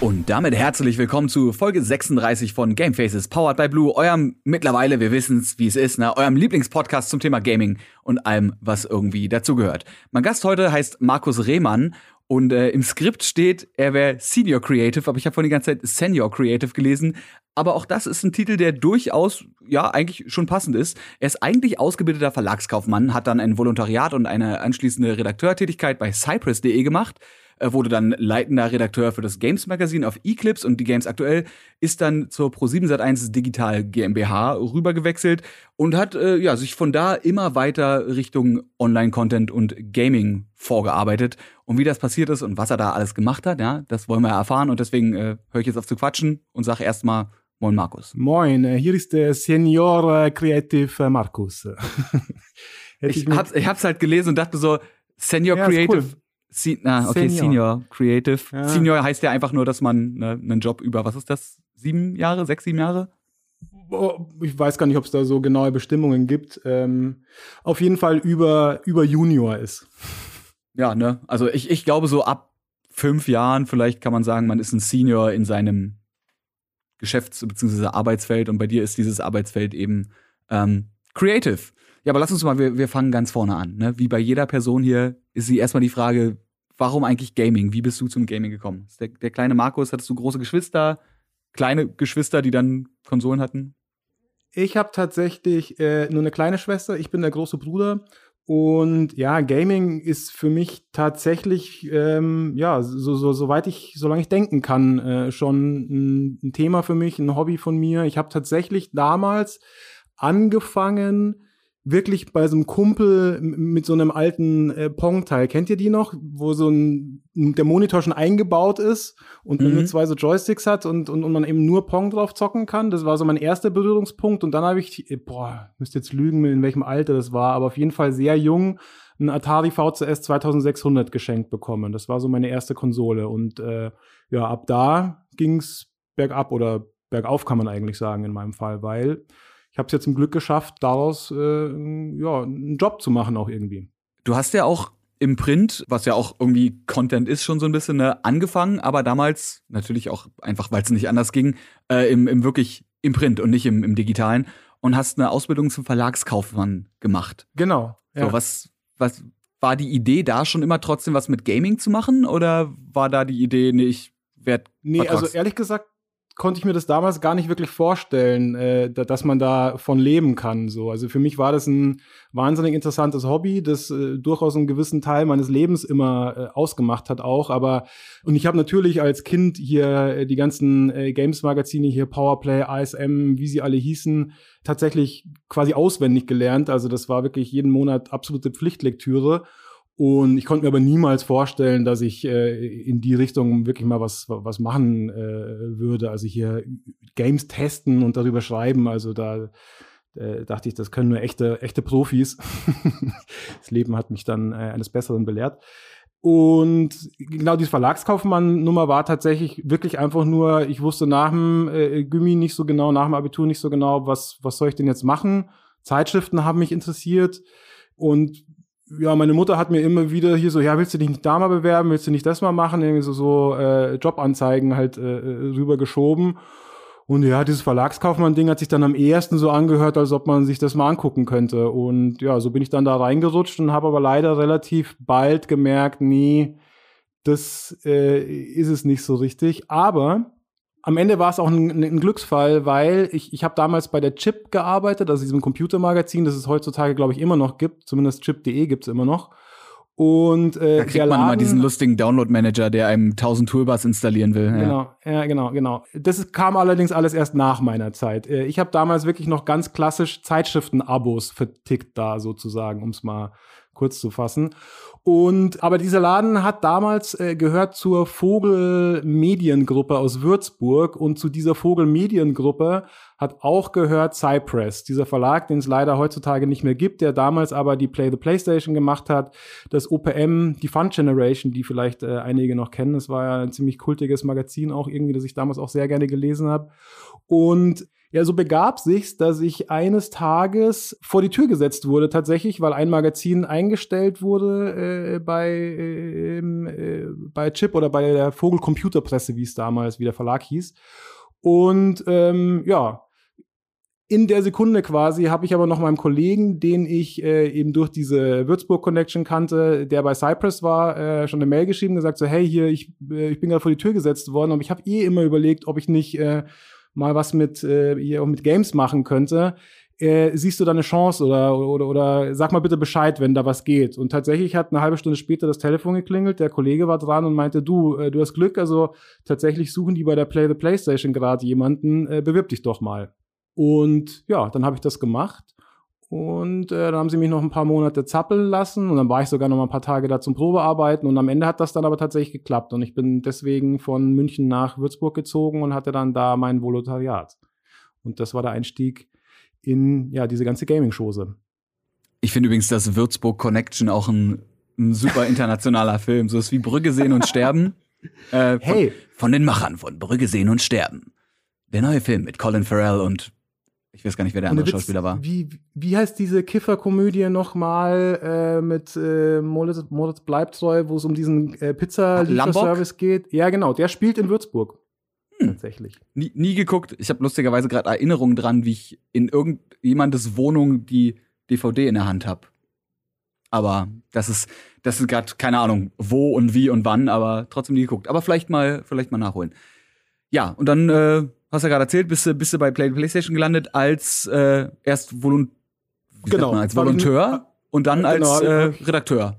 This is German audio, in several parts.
Und damit herzlich willkommen zu Folge 36 von Gamefaces powered by Blue, eurem mittlerweile, wir wissen's, wie es ist, ne, eurem Lieblingspodcast zum Thema Gaming und allem, was irgendwie dazugehört. Mein Gast heute heißt Markus Rehmann und äh, im Skript steht, er wäre Senior Creative, aber ich habe vorhin die ganze Zeit Senior Creative gelesen. Aber auch das ist ein Titel, der durchaus, ja, eigentlich schon passend ist. Er ist eigentlich ausgebildeter Verlagskaufmann, hat dann ein Volontariat und eine anschließende Redakteurtätigkeit bei Cypress.de gemacht wurde dann leitender Redakteur für das Games Magazin auf Eclipse und die Games aktuell, ist dann zur Pro7 Sat1 Digital GmbH rübergewechselt und hat äh, ja sich von da immer weiter Richtung Online-Content und Gaming vorgearbeitet. Und wie das passiert ist und was er da alles gemacht hat, ja, das wollen wir erfahren und deswegen äh, höre ich jetzt auf zu quatschen und sage erstmal Moin Markus. Moin, äh, hier ist der Senior äh, Creative äh, Markus. ich, ich, hab's, ich hab's halt gelesen und dachte so, Senior ja, Creative cool. Se ah, okay, Senior, Senior Creative. Ja. Senior heißt ja einfach nur, dass man ne, einen Job über, was ist das, sieben Jahre, sechs, sieben Jahre? Ich weiß gar nicht, ob es da so genaue Bestimmungen gibt. Ähm, auf jeden Fall über, über Junior ist. Ja, ne? Also ich, ich glaube, so ab fünf Jahren vielleicht kann man sagen, man ist ein Senior in seinem Geschäfts- bzw. Arbeitsfeld und bei dir ist dieses Arbeitsfeld eben ähm, Creative. Ja, aber lass uns mal, wir, wir fangen ganz vorne an. Ne? Wie bei jeder Person hier ist sie erstmal die Frage, warum eigentlich Gaming? Wie bist du zum Gaming gekommen? Der, der kleine Markus, hattest du große Geschwister, kleine Geschwister, die dann Konsolen hatten? Ich habe tatsächlich äh, nur eine kleine Schwester, ich bin der große Bruder. Und ja, Gaming ist für mich tatsächlich, ähm, ja, so, so, soweit ich, solange ich denken kann, äh, schon ein, ein Thema für mich, ein Hobby von mir. Ich habe tatsächlich damals angefangen, wirklich bei so einem Kumpel mit so einem alten äh, Pong-Teil. Kennt ihr die noch? Wo so ein, der Monitor schon eingebaut ist und mhm. nur zwei so Joysticks hat und, und, und man eben nur Pong drauf zocken kann. Das war so mein erster Berührungspunkt. Und dann habe ich, äh, boah, müsst jetzt lügen, in welchem Alter das war, aber auf jeden Fall sehr jung, ein Atari VCS 2600 geschenkt bekommen. Das war so meine erste Konsole. Und äh, ja, ab da ging's bergab oder bergauf, kann man eigentlich sagen, in meinem Fall, weil ich habe es jetzt zum Glück geschafft, daraus äh, ja, einen Job zu machen auch irgendwie. Du hast ja auch im Print, was ja auch irgendwie Content ist, schon so ein bisschen ne, angefangen, aber damals natürlich auch einfach, weil es nicht anders ging, äh, im, im wirklich im Print und nicht im, im Digitalen und hast eine Ausbildung zum Verlagskaufmann gemacht. Genau. Ja. So, was, was war die Idee da schon immer trotzdem was mit Gaming zu machen oder war da die Idee, nee, ich werde Nee, also ehrlich gesagt konnte ich mir das damals gar nicht wirklich vorstellen, äh, dass man davon leben kann. So, also für mich war das ein wahnsinnig interessantes Hobby, das äh, durchaus einen gewissen Teil meines Lebens immer äh, ausgemacht hat auch. Aber und ich habe natürlich als Kind hier äh, die ganzen äh, Games-Magazine hier Powerplay, ASM, wie sie alle hießen, tatsächlich quasi auswendig gelernt. Also das war wirklich jeden Monat absolute Pflichtlektüre. Und ich konnte mir aber niemals vorstellen, dass ich äh, in die Richtung wirklich mal was, was machen äh, würde. Also hier Games testen und darüber schreiben. Also da äh, dachte ich, das können nur echte, echte Profis. das Leben hat mich dann äh, eines Besseren belehrt. Und genau diese Verlagskaufmann-Nummer war tatsächlich wirklich einfach nur, ich wusste nach dem äh, Gummi nicht so genau, nach dem Abitur nicht so genau, was, was soll ich denn jetzt machen. Zeitschriften haben mich interessiert. Und ja, meine Mutter hat mir immer wieder hier so, ja, willst du dich nicht da mal bewerben, willst du nicht das mal machen, irgendwie so, so äh, Jobanzeigen halt äh, rübergeschoben. Und ja, dieses Verlagskaufmann-Ding hat sich dann am ehesten so angehört, als ob man sich das mal angucken könnte. Und ja, so bin ich dann da reingerutscht und habe aber leider relativ bald gemerkt, nee, das äh, ist es nicht so richtig. Aber am Ende war es auch ein, ein, Glücksfall, weil ich, ich habe damals bei der Chip gearbeitet, also diesem Computermagazin, das es heutzutage, glaube ich, immer noch gibt. Zumindest chip.de gibt es immer noch. Und äh, da kriegt man Laden, immer diesen lustigen Download-Manager, der einem 1000 Toolbars installieren will. Ja. Genau, ja, genau, genau. Das kam allerdings alles erst nach meiner Zeit. Äh, ich habe damals wirklich noch ganz klassisch Zeitschriften-Abos vertickt da sozusagen, um es mal kurz zu fassen. Und aber dieser Laden hat damals äh, gehört zur Vogel Mediengruppe aus Würzburg und zu dieser Vogel Mediengruppe hat auch gehört Cypress, dieser Verlag, den es leider heutzutage nicht mehr gibt, der damals aber die Play the PlayStation gemacht hat, das OPM, die Fun Generation, die vielleicht äh, einige noch kennen. Das war ja ein ziemlich kultiges Magazin auch irgendwie, das ich damals auch sehr gerne gelesen habe. Und Ja, so begab sich's, dass ich eines Tages vor die Tür gesetzt wurde, tatsächlich, weil ein Magazin eingestellt wurde äh, bei, äh, äh, bei Chip oder bei der Vogel Computerpresse, wie es damals, wie der Verlag hieß. Und ähm, ja, in der Sekunde quasi habe ich aber noch meinem Kollegen, den ich äh, eben durch diese Würzburg Connection kannte, der bei Cypress war, äh, schon eine Mail geschrieben, gesagt so, hey, hier, ich, äh, ich bin gerade vor die Tür gesetzt worden, aber ich habe eh immer überlegt, ob ich nicht äh, mal was mit, äh, mit Games machen könnte. Äh, siehst du da eine Chance oder, oder, oder sag mal bitte Bescheid, wenn da was geht. Und tatsächlich hat eine halbe Stunde später das Telefon geklingelt, der Kollege war dran und meinte, du, äh, du hast Glück, also tatsächlich suchen die bei der Play the PlayStation gerade jemanden, äh, bewirb dich doch mal. Und ja, dann habe ich das gemacht. Und äh, dann haben sie mich noch ein paar Monate zappeln lassen und dann war ich sogar noch mal ein paar Tage da zum Probearbeiten und am Ende hat das dann aber tatsächlich geklappt und ich bin deswegen von München nach Würzburg gezogen und hatte dann da mein Volontariat. Und das war der Einstieg in ja diese ganze Gaming-Chose. Ich finde übrigens, dass Würzburg Connection auch ein, ein super internationaler Film. So ist wie Brügge sehen und sterben. Äh, hey. von den Machern von Brügge sehen und sterben. Der neue Film mit Colin Farrell und ich weiß gar nicht, wer der andere Witz, Schauspieler war. Wie, wie heißt diese Kifferkomödie nochmal äh, mit äh, Moritz, Moritz Bleibtreu, wo es um diesen äh, Pizza-Lieferservice geht? Ja, genau. Der spielt in Würzburg. Hm. Tatsächlich. Nie, nie geguckt. Ich habe lustigerweise gerade Erinnerungen dran, wie ich in irgendjemandes Wohnung die DVD in der Hand habe. Aber das ist, das ist gerade keine Ahnung, wo und wie und wann, aber trotzdem nie geguckt. Aber vielleicht mal, vielleicht mal nachholen. Ja, und dann äh, hast du ja gerade erzählt, bist du, bist du bei Play PlayStation gelandet als äh, erst Volun genau, man, als Volonteur und dann genau, als äh, Redakteur.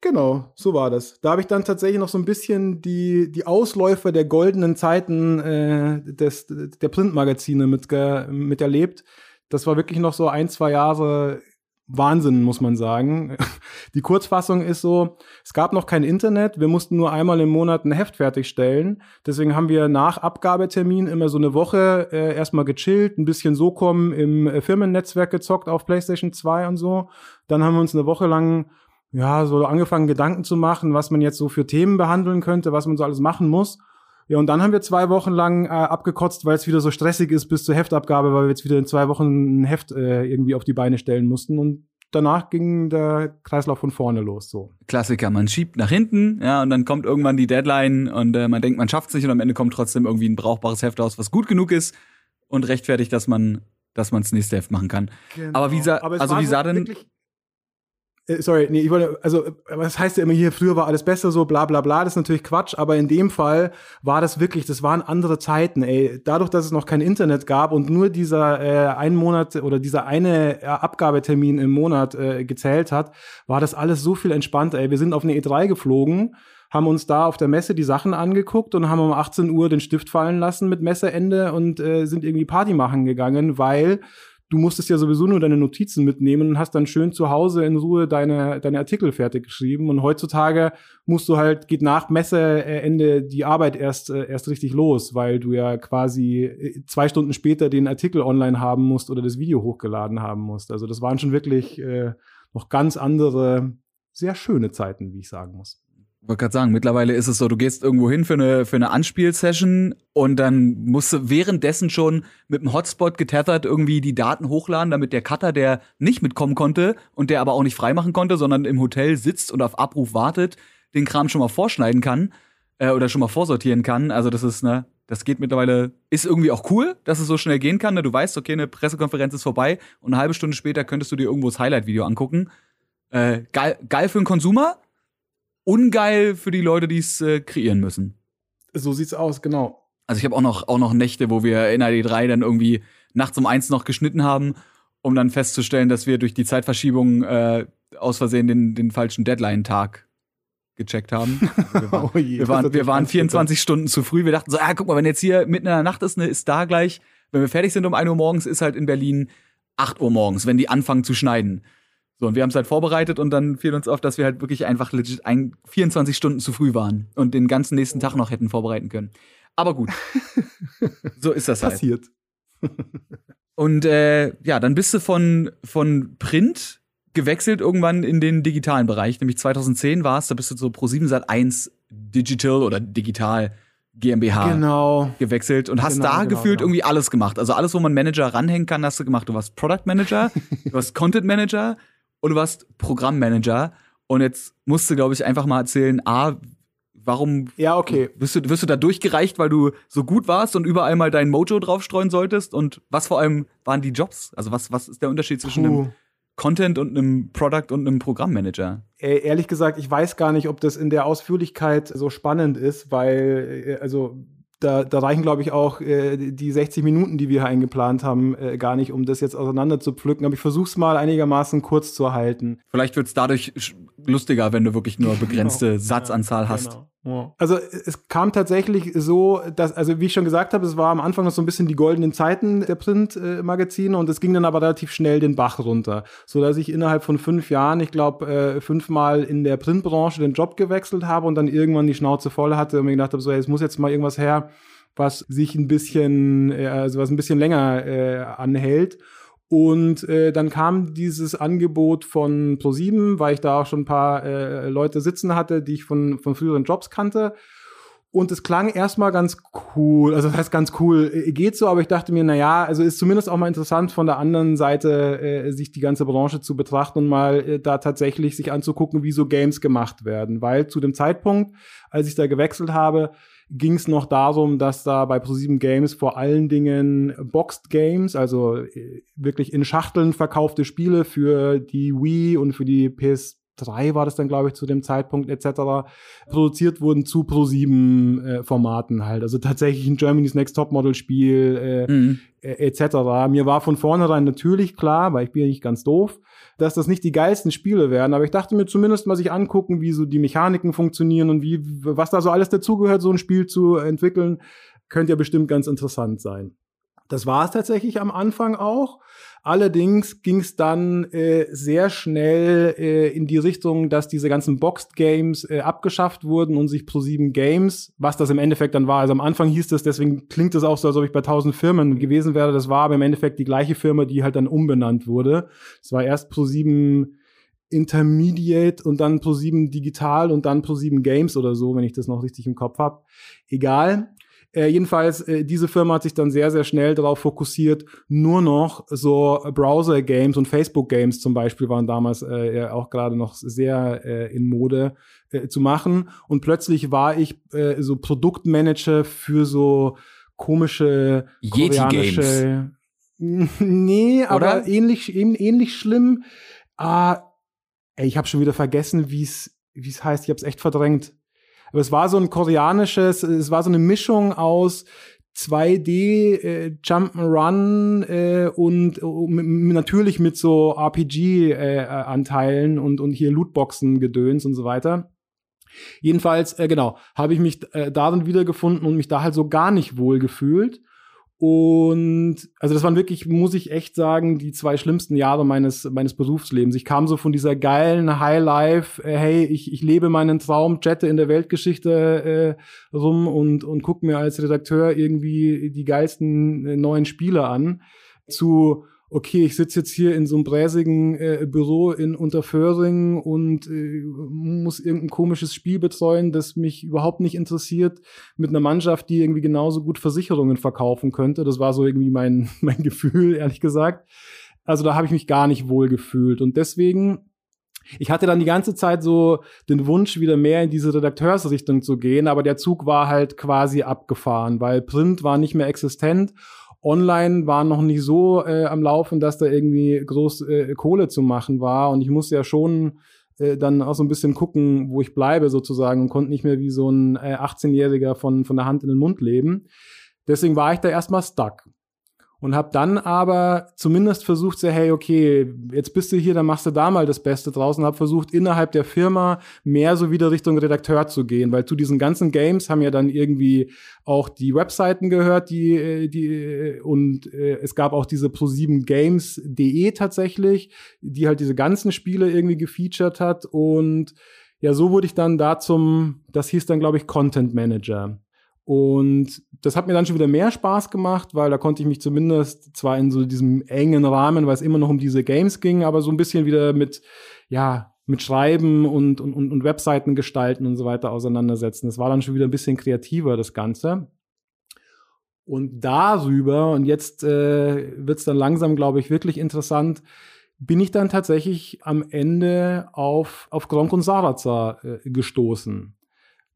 Genau, so war das. Da habe ich dann tatsächlich noch so ein bisschen die, die Ausläufer der goldenen Zeiten äh, des, der Printmagazine mit, miterlebt. Das war wirklich noch so ein, zwei Jahre Wahnsinn, muss man sagen. Die Kurzfassung ist so, es gab noch kein Internet, wir mussten nur einmal im Monat ein Heft fertigstellen. Deswegen haben wir nach Abgabetermin immer so eine Woche äh, erstmal gechillt, ein bisschen so kommen, im äh, Firmennetzwerk gezockt auf PlayStation 2 und so. Dann haben wir uns eine Woche lang ja, so angefangen Gedanken zu machen, was man jetzt so für Themen behandeln könnte, was man so alles machen muss. Ja, und dann haben wir zwei Wochen lang äh, abgekotzt, weil es wieder so stressig ist bis zur Heftabgabe, weil wir jetzt wieder in zwei Wochen ein Heft äh, irgendwie auf die Beine stellen mussten. Und danach ging der Kreislauf von vorne los. So. Klassiker, man schiebt nach hinten, ja, und dann kommt irgendwann die Deadline und äh, man denkt, man schafft es nicht und am Ende kommt trotzdem irgendwie ein brauchbares Heft aus, was gut genug ist und rechtfertigt, dass man dass man das nächste Heft machen kann. Genau. Aber wie sah, also wie sah denn äh, sorry, nee, ich wollte, also, was heißt ja immer hier, früher war alles besser, so bla bla bla, das ist natürlich Quatsch, aber in dem Fall war das wirklich, das waren andere Zeiten, ey. Dadurch, dass es noch kein Internet gab und nur dieser äh, ein Monat oder dieser eine äh, Abgabetermin im Monat äh, gezählt hat, war das alles so viel entspannter, ey. Wir sind auf eine E3 geflogen, haben uns da auf der Messe die Sachen angeguckt und haben um 18 Uhr den Stift fallen lassen mit Messeende und äh, sind irgendwie Party machen gegangen, weil du musstest ja sowieso nur deine Notizen mitnehmen und hast dann schön zu Hause in Ruhe deine, deine Artikel fertig geschrieben. Und heutzutage musst du halt, geht nach Messeende die Arbeit erst, äh, erst richtig los, weil du ja quasi äh, zwei Stunden später den Artikel online haben musst oder das Video hochgeladen haben musst. Also das waren schon wirklich äh, noch ganz andere, sehr schöne Zeiten, wie ich sagen muss wollte gerade sagen, mittlerweile ist es so, du gehst irgendwo hin für eine, für eine Anspielsession und dann musst du währenddessen schon mit dem Hotspot getethert irgendwie die Daten hochladen, damit der Cutter, der nicht mitkommen konnte und der aber auch nicht freimachen konnte, sondern im Hotel sitzt und auf Abruf wartet, den Kram schon mal vorschneiden kann äh, oder schon mal vorsortieren kann. Also das ist, ne, das geht mittlerweile, ist irgendwie auch cool, dass es so schnell gehen kann. Ne? Du weißt, okay, eine Pressekonferenz ist vorbei und eine halbe Stunde später könntest du dir irgendwo das Highlight-Video angucken. Äh, geil, geil für den Konsumer, ungeil für die Leute, die es äh, kreieren müssen. So sieht's aus, genau. Also ich habe auch noch, auch noch Nächte, wo wir in AD3 dann irgendwie nachts um eins noch geschnitten haben, um dann festzustellen, dass wir durch die Zeitverschiebung äh, aus Versehen den, den falschen Deadline-Tag gecheckt haben. Also wir waren, oh je, wir waren, wir waren 24 Stunden zu früh. Wir dachten so, ah, guck mal, wenn jetzt hier mitten in der Nacht ist, ne, ist da gleich, wenn wir fertig sind um 1 Uhr morgens, ist halt in Berlin 8 Uhr morgens, wenn die anfangen zu schneiden. So, und wir haben es halt vorbereitet und dann fiel uns auf, dass wir halt wirklich einfach legit ein, 24 Stunden zu früh waren und den ganzen nächsten Tag noch hätten vorbereiten können. Aber gut. so ist das halt. Passiert. und äh, ja, dann bist du von, von Print gewechselt irgendwann in den digitalen Bereich, nämlich 2010 war es, da bist du so Pro7 Sat 1 Digital oder digital GmbH genau. gewechselt und hast Genau, da genau, gefühlt genau. irgendwie alles gemacht. Also alles, wo man Manager ranhängen kann, hast du gemacht. Du warst Product Manager, du warst Content Manager und du warst Programmmanager. Und jetzt musst du, glaube ich, einfach mal erzählen, A, warum Ja, okay. wirst du, wirst du da durchgereicht, weil du so gut warst und überall mal dein Mojo draufstreuen solltest? Und was vor allem waren die Jobs? Also was, was ist der Unterschied zwischen Puh. einem Content und einem Product und einem Programmmanager? Äh, ehrlich gesagt, ich weiß gar nicht, ob das in der Ausführlichkeit so spannend ist, weil, äh, also, da, da reichen, glaube ich, auch äh, die 60 Minuten, die wir hier eingeplant haben, äh, gar nicht, um das jetzt auseinander zu pflücken. Aber ich versuche es mal einigermaßen kurz zu halten. Vielleicht wird's dadurch sch- lustiger, wenn du wirklich nur begrenzte Genau. Satzanzahl Ja, hast. genau. Also es kam tatsächlich so, dass, also wie ich schon gesagt habe, es war am Anfang noch so ein bisschen die goldenen Zeiten der Printmagazine und es ging dann aber relativ schnell den Bach runter, so dass ich innerhalb von fünf Jahren, ich glaube, äh, fünfmal in der Printbranche den Job gewechselt habe und dann irgendwann die Schnauze voll hatte und mir gedacht habe, so, ey, es muss jetzt mal irgendwas her, was sich ein bisschen, äh, also was ein bisschen länger äh, anhält. Und äh, dann kam dieses Angebot von Pro7, weil ich da auch schon ein paar äh, Leute sitzen hatte, die ich von, von früheren Jobs kannte. Und es klang erstmal ganz cool. Also das heißt ganz cool, äh, geht so, aber ich dachte mir, na ja, also ist zumindest auch mal interessant von der anderen Seite äh, sich die ganze Branche zu betrachten und mal äh, da tatsächlich sich anzugucken, wie so Games gemacht werden. Weil zu dem Zeitpunkt, als ich da gewechselt habe, ging es noch darum, dass da bei ProSieben Games vor allen Dingen Boxed Games, also äh, wirklich in Schachteln verkaufte Spiele für die Wii und für die PS3 war das dann, glaube ich, zu dem Zeitpunkt etc. produziert wurden zu ProSieben äh, Formaten halt. Also tatsächlich ein Germany's Next Topmodel Spiel äh, Mhm. äh, etc. Mir war von vornherein natürlich klar, weil ich bin ja nicht ganz doof, dass das nicht die geilsten Spiele werden, aber ich dachte mir zumindest mal sich angucken, wie so die Mechaniken funktionieren und wie was da so alles dazugehört, so ein Spiel zu entwickeln, könnte ja bestimmt ganz interessant sein. Das war es tatsächlich am Anfang auch. Allerdings ging es dann äh, sehr schnell äh, in die Richtung, dass diese ganzen Boxed Games äh, abgeschafft wurden und sich Pro7 Games, was das im Endeffekt dann war, also am Anfang hieß es, deswegen klingt es auch so, als ob ich bei 1000 Firmen gewesen wäre. Das war aber im Endeffekt die gleiche Firma, die halt dann umbenannt wurde. Es war erst Pro7 Intermediate und dann Pro7 Digital und dann Pro7 Games oder so, wenn ich das noch richtig im Kopf habe. Egal. Äh, jedenfalls, äh, diese Firma hat sich dann sehr, sehr schnell darauf fokussiert, nur noch so Browser-Games und Facebook-Games zum Beispiel waren damals äh, ja auch gerade noch sehr äh, in Mode äh, zu machen. Und plötzlich war ich äh, so Produktmanager für so komische koreanische Nee, aber Oder? ähnlich, ähn- ähnlich schlimm. Ah, ey, ich habe schon wieder vergessen, wie es wie es heißt. Ich habe es echt verdrängt. Aber es war so ein koreanisches, es war so eine Mischung aus 2D äh, Jump'n'Run äh, und äh, natürlich mit so RPG äh, und und hier Lootboxen Gedöns und so weiter. Jedenfalls äh, genau, habe ich mich äh, darin wiedergefunden und mich da halt so gar nicht wohl gefühlt. Und also das waren wirklich, muss ich echt sagen, die zwei schlimmsten Jahre meines meines Berufslebens. Ich kam so von dieser geilen Highlife, äh, hey, ich, ich lebe meinen Traum, jette in der Weltgeschichte äh, rum und und guck mir als Redakteur irgendwie die geilsten äh, neuen Spiele an, zu okay, ich sitze jetzt hier in so einem bräsigen äh, Büro in Unterföhring und äh, muss irgendein komisches Spiel betreuen, das mich überhaupt nicht interessiert, mit einer Mannschaft, die irgendwie genauso gut Versicherungen verkaufen könnte. Das war so irgendwie mein, mein Gefühl, ehrlich gesagt. Also da habe ich mich gar nicht wohl gefühlt. Und deswegen ich hatte dann die ganze Zeit so den Wunsch, wieder mehr in diese Redakteursrichtung zu gehen, aber der Zug war halt quasi abgefahren, weil Print war nicht mehr existent. Online war noch nicht so äh, am Laufen, dass da irgendwie groß äh, Kohle zu machen war. Und ich musste ja schon äh, dann auch so ein bisschen gucken, wo ich bleibe sozusagen und konnte nicht mehr wie so ein äh, 18-Jähriger von, von der Hand in den Mund leben. Deswegen war ich da erstmal stuck und habe dann aber zumindest versucht, so, hey, okay, jetzt bist du hier, dann machst du da mal das Beste draußen. Habe versucht, innerhalb der Firma mehr so wieder Richtung Redakteur zu gehen, weil zu diesen ganzen Games haben ja dann irgendwie auch die Webseiten gehört, die, äh, die äh, und äh, es gab auch diese pro7games.de tatsächlich, die halt diese ganzen Spiele irgendwie gefeatured hat und ja, so wurde ich dann da zum, das hieß dann, glaube ich, Content Manager. Und das hat mir dann schon wieder mehr Spaß gemacht, weil da konnte ich mich zumindest zwar in so diesem engen Rahmen, weil es immer noch um diese Games ging, aber so ein bisschen wieder mit, ja, mit Schreiben und, und, und Webseiten gestalten und so weiter auseinandersetzen. Das war dann schon wieder ein bisschen kreativer, das Ganze. Und darüber, und jetzt äh, wird es dann langsam, glaube ich, wirklich interessant, bin ich dann tatsächlich am Ende auf, auf Gronk und Sarazar äh, gestoßen.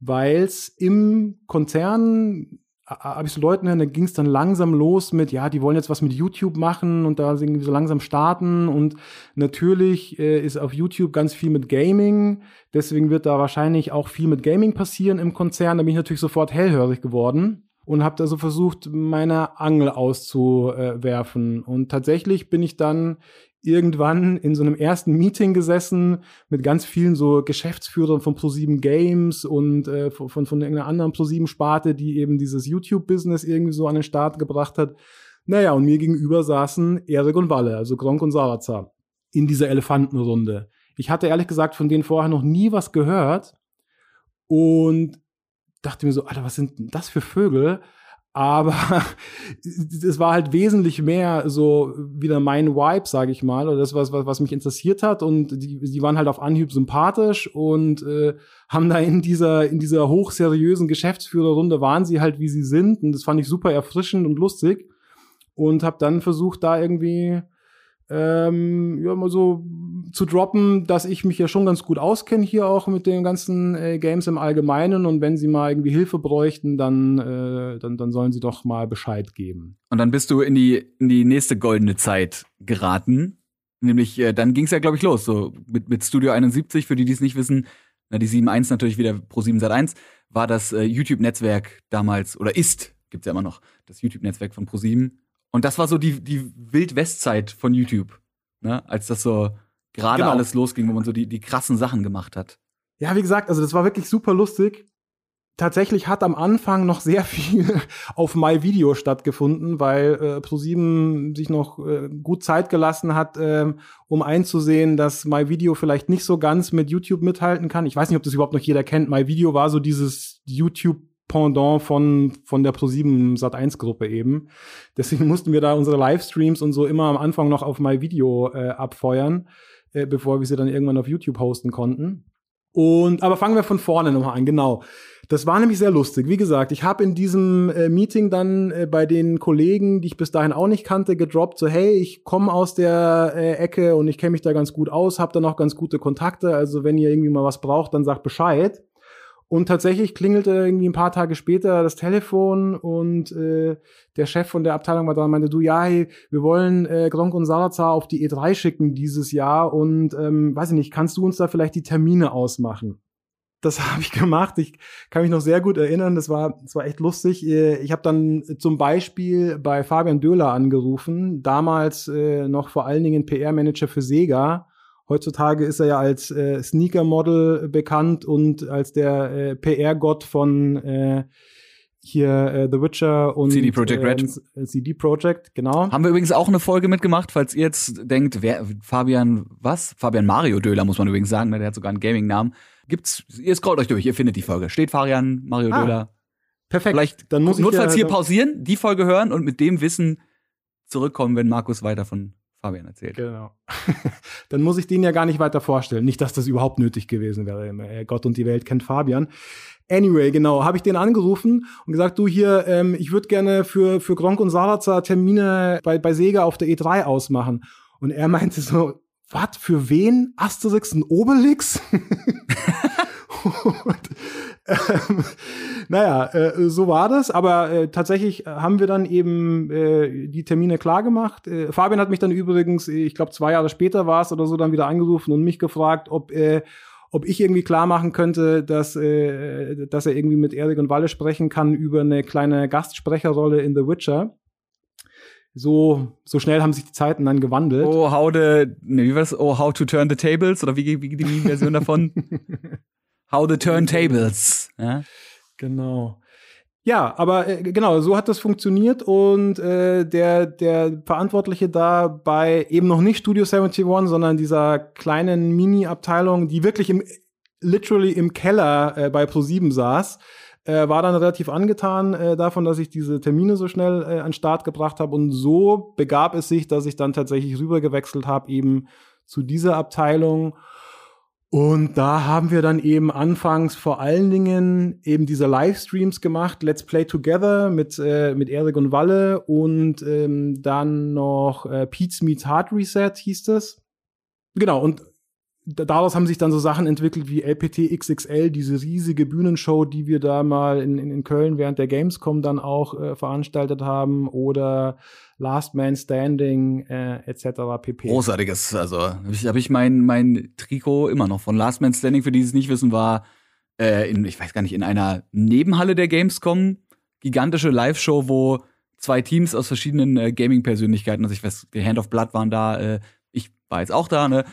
Weil es im Konzern habe ich so Leuten hören, da ging es dann langsam los mit, ja, die wollen jetzt was mit YouTube machen und da irgendwie so langsam starten und natürlich äh, ist auf YouTube ganz viel mit Gaming, deswegen wird da wahrscheinlich auch viel mit Gaming passieren im Konzern. Da bin ich natürlich sofort hellhörig geworden und habe da so versucht, meine Angel auszuwerfen und tatsächlich bin ich dann irgendwann in so einem ersten Meeting gesessen mit ganz vielen so Geschäftsführern von Pro7 Games und äh, von, von irgendeiner anderen Pro7 Sparte, die eben dieses YouTube-Business irgendwie so an den Start gebracht hat. Naja, und mir gegenüber saßen Erik und Walle, also Gronk und Sarazar, in dieser Elefantenrunde. Ich hatte ehrlich gesagt von denen vorher noch nie was gehört und dachte mir so, Alter, was sind denn das für Vögel? Aber es war halt wesentlich mehr so wieder mein Vibe, sage ich mal, oder das was was, was mich interessiert hat. Und die, die waren halt auf Anhieb sympathisch und äh, haben da in dieser in dieser hochseriösen Geschäftsführerrunde waren sie halt wie sie sind. Und das fand ich super erfrischend und lustig. Und habe dann versucht da irgendwie ähm, ja, mal so zu droppen, dass ich mich ja schon ganz gut auskenne hier auch mit den ganzen äh, Games im Allgemeinen. Und wenn sie mal irgendwie Hilfe bräuchten, dann, äh, dann, dann sollen sie doch mal Bescheid geben. Und dann bist du in die, in die nächste goldene Zeit geraten. Nämlich, äh, dann ging es ja, glaube ich, los, so mit, mit Studio 71, für die, die es nicht wissen, na, die 7.1 natürlich wieder pro 7 Sat 1, war das äh, YouTube-Netzwerk damals, oder ist, gibt's ja immer noch, das YouTube-Netzwerk von Pro7 und das war so die, die Wild-West-Zeit von YouTube, ne? als das so gerade genau. alles losging, wo man so die, die krassen Sachen gemacht hat. Ja, wie gesagt, also das war wirklich super lustig. Tatsächlich hat am Anfang noch sehr viel auf MyVideo stattgefunden, weil äh, ProSieben sich noch äh, gut Zeit gelassen hat, äh, um einzusehen, dass MyVideo vielleicht nicht so ganz mit YouTube mithalten kann. Ich weiß nicht, ob das überhaupt noch jeder kennt. MyVideo war so dieses YouTube Pendant von, von der Pro7 Sat1 Gruppe eben. Deswegen mussten wir da unsere Livestreams und so immer am Anfang noch auf MyVideo äh, abfeuern, äh, bevor wir sie dann irgendwann auf YouTube hosten konnten. Und aber fangen wir von vorne nochmal an, genau. Das war nämlich sehr lustig. Wie gesagt, ich habe in diesem äh, Meeting dann äh, bei den Kollegen, die ich bis dahin auch nicht kannte, gedroppt, so hey, ich komme aus der äh, Ecke und ich kenne mich da ganz gut aus, habe da noch ganz gute Kontakte. Also wenn ihr irgendwie mal was braucht, dann sagt Bescheid. Und tatsächlich klingelte irgendwie ein paar Tage später das Telefon und äh, der Chef von der Abteilung war da und meinte, du, ja, hey, wir wollen äh, Gronk und Salazar auf die E3 schicken dieses Jahr und ähm, weiß ich nicht, kannst du uns da vielleicht die Termine ausmachen? Das habe ich gemacht. Ich kann mich noch sehr gut erinnern. Das war, das war echt lustig. Äh, ich habe dann zum Beispiel bei Fabian Döhler angerufen, damals äh, noch vor allen Dingen PR-Manager für Sega Heutzutage ist er ja als äh, Sneaker-Model bekannt und als der äh, PR-Gott von äh, hier äh, The Witcher und CD Projekt Red. Äh, CD Projekt, genau. Haben wir übrigens auch eine Folge mitgemacht, falls ihr jetzt denkt, wer Fabian was? Fabian Mario Döler muss man übrigens sagen, ne? der hat sogar einen Gaming-Namen. Gibt's, ihr scrollt euch durch, ihr findet die Folge. Steht Fabian Mario ah, Döler. Perfekt. Vielleicht dann muss ich notfalls hier pausieren, die Folge hören und mit dem Wissen zurückkommen, wenn Markus weiter von Fabian erzählt. Genau. Dann muss ich den ja gar nicht weiter vorstellen. Nicht, dass das überhaupt nötig gewesen wäre. Gott und die Welt kennt Fabian. Anyway, genau, habe ich den angerufen und gesagt, du hier, ähm, ich würde gerne für, für Gronk und Salazar Termine bei, bei Sega auf der E3 ausmachen. Und er meinte so, was, für wen? Asterix und Obelix? und, naja, äh, so war das, aber äh, tatsächlich haben wir dann eben äh, die Termine klar gemacht. Äh, Fabian hat mich dann übrigens, ich glaube zwei Jahre später war es oder so, dann wieder angerufen und mich gefragt, ob äh, ob ich irgendwie klar machen könnte, dass, äh, dass er irgendwie mit Erik und Walle sprechen kann über eine kleine Gastsprecherrolle in The Witcher. So, so schnell haben sich die Zeiten dann gewandelt. Oh, how the, ne, wie war das? Oh, how to turn the tables? Oder wie, wie die Version davon? How the Turntables. Ja? Genau. Ja, aber äh, genau, so hat das funktioniert und äh, der, der Verantwortliche da bei eben noch nicht Studio 71, sondern dieser kleinen Mini-Abteilung, die wirklich im, literally im Keller äh, bei Pro7 saß, äh, war dann relativ angetan äh, davon, dass ich diese Termine so schnell äh, an den Start gebracht habe und so begab es sich, dass ich dann tatsächlich rübergewechselt habe eben zu dieser Abteilung Und da haben wir dann eben anfangs vor allen Dingen eben diese Livestreams gemacht, Let's Play Together mit, äh, mit Erik und Walle und ähm, dann noch äh, Pete's Meets Hard Reset hieß das. Genau, und daraus haben sich dann so Sachen entwickelt wie LPT XXL, diese riesige Bühnenshow, die wir da mal in, in, in Köln während der Gamescom dann auch äh, veranstaltet haben oder Last Man Standing äh, etc. pp. Großartiges, also ich, habe ich mein, mein Trikot immer noch von Last Man Standing, für die es nicht wissen, war äh, in, ich weiß gar nicht, in einer Nebenhalle der Gamescom, gigantische Live-Show, wo zwei Teams aus verschiedenen äh, Gaming-Persönlichkeiten, also ich weiß, die Hand of Blood waren da, äh, ich war jetzt auch da, ne?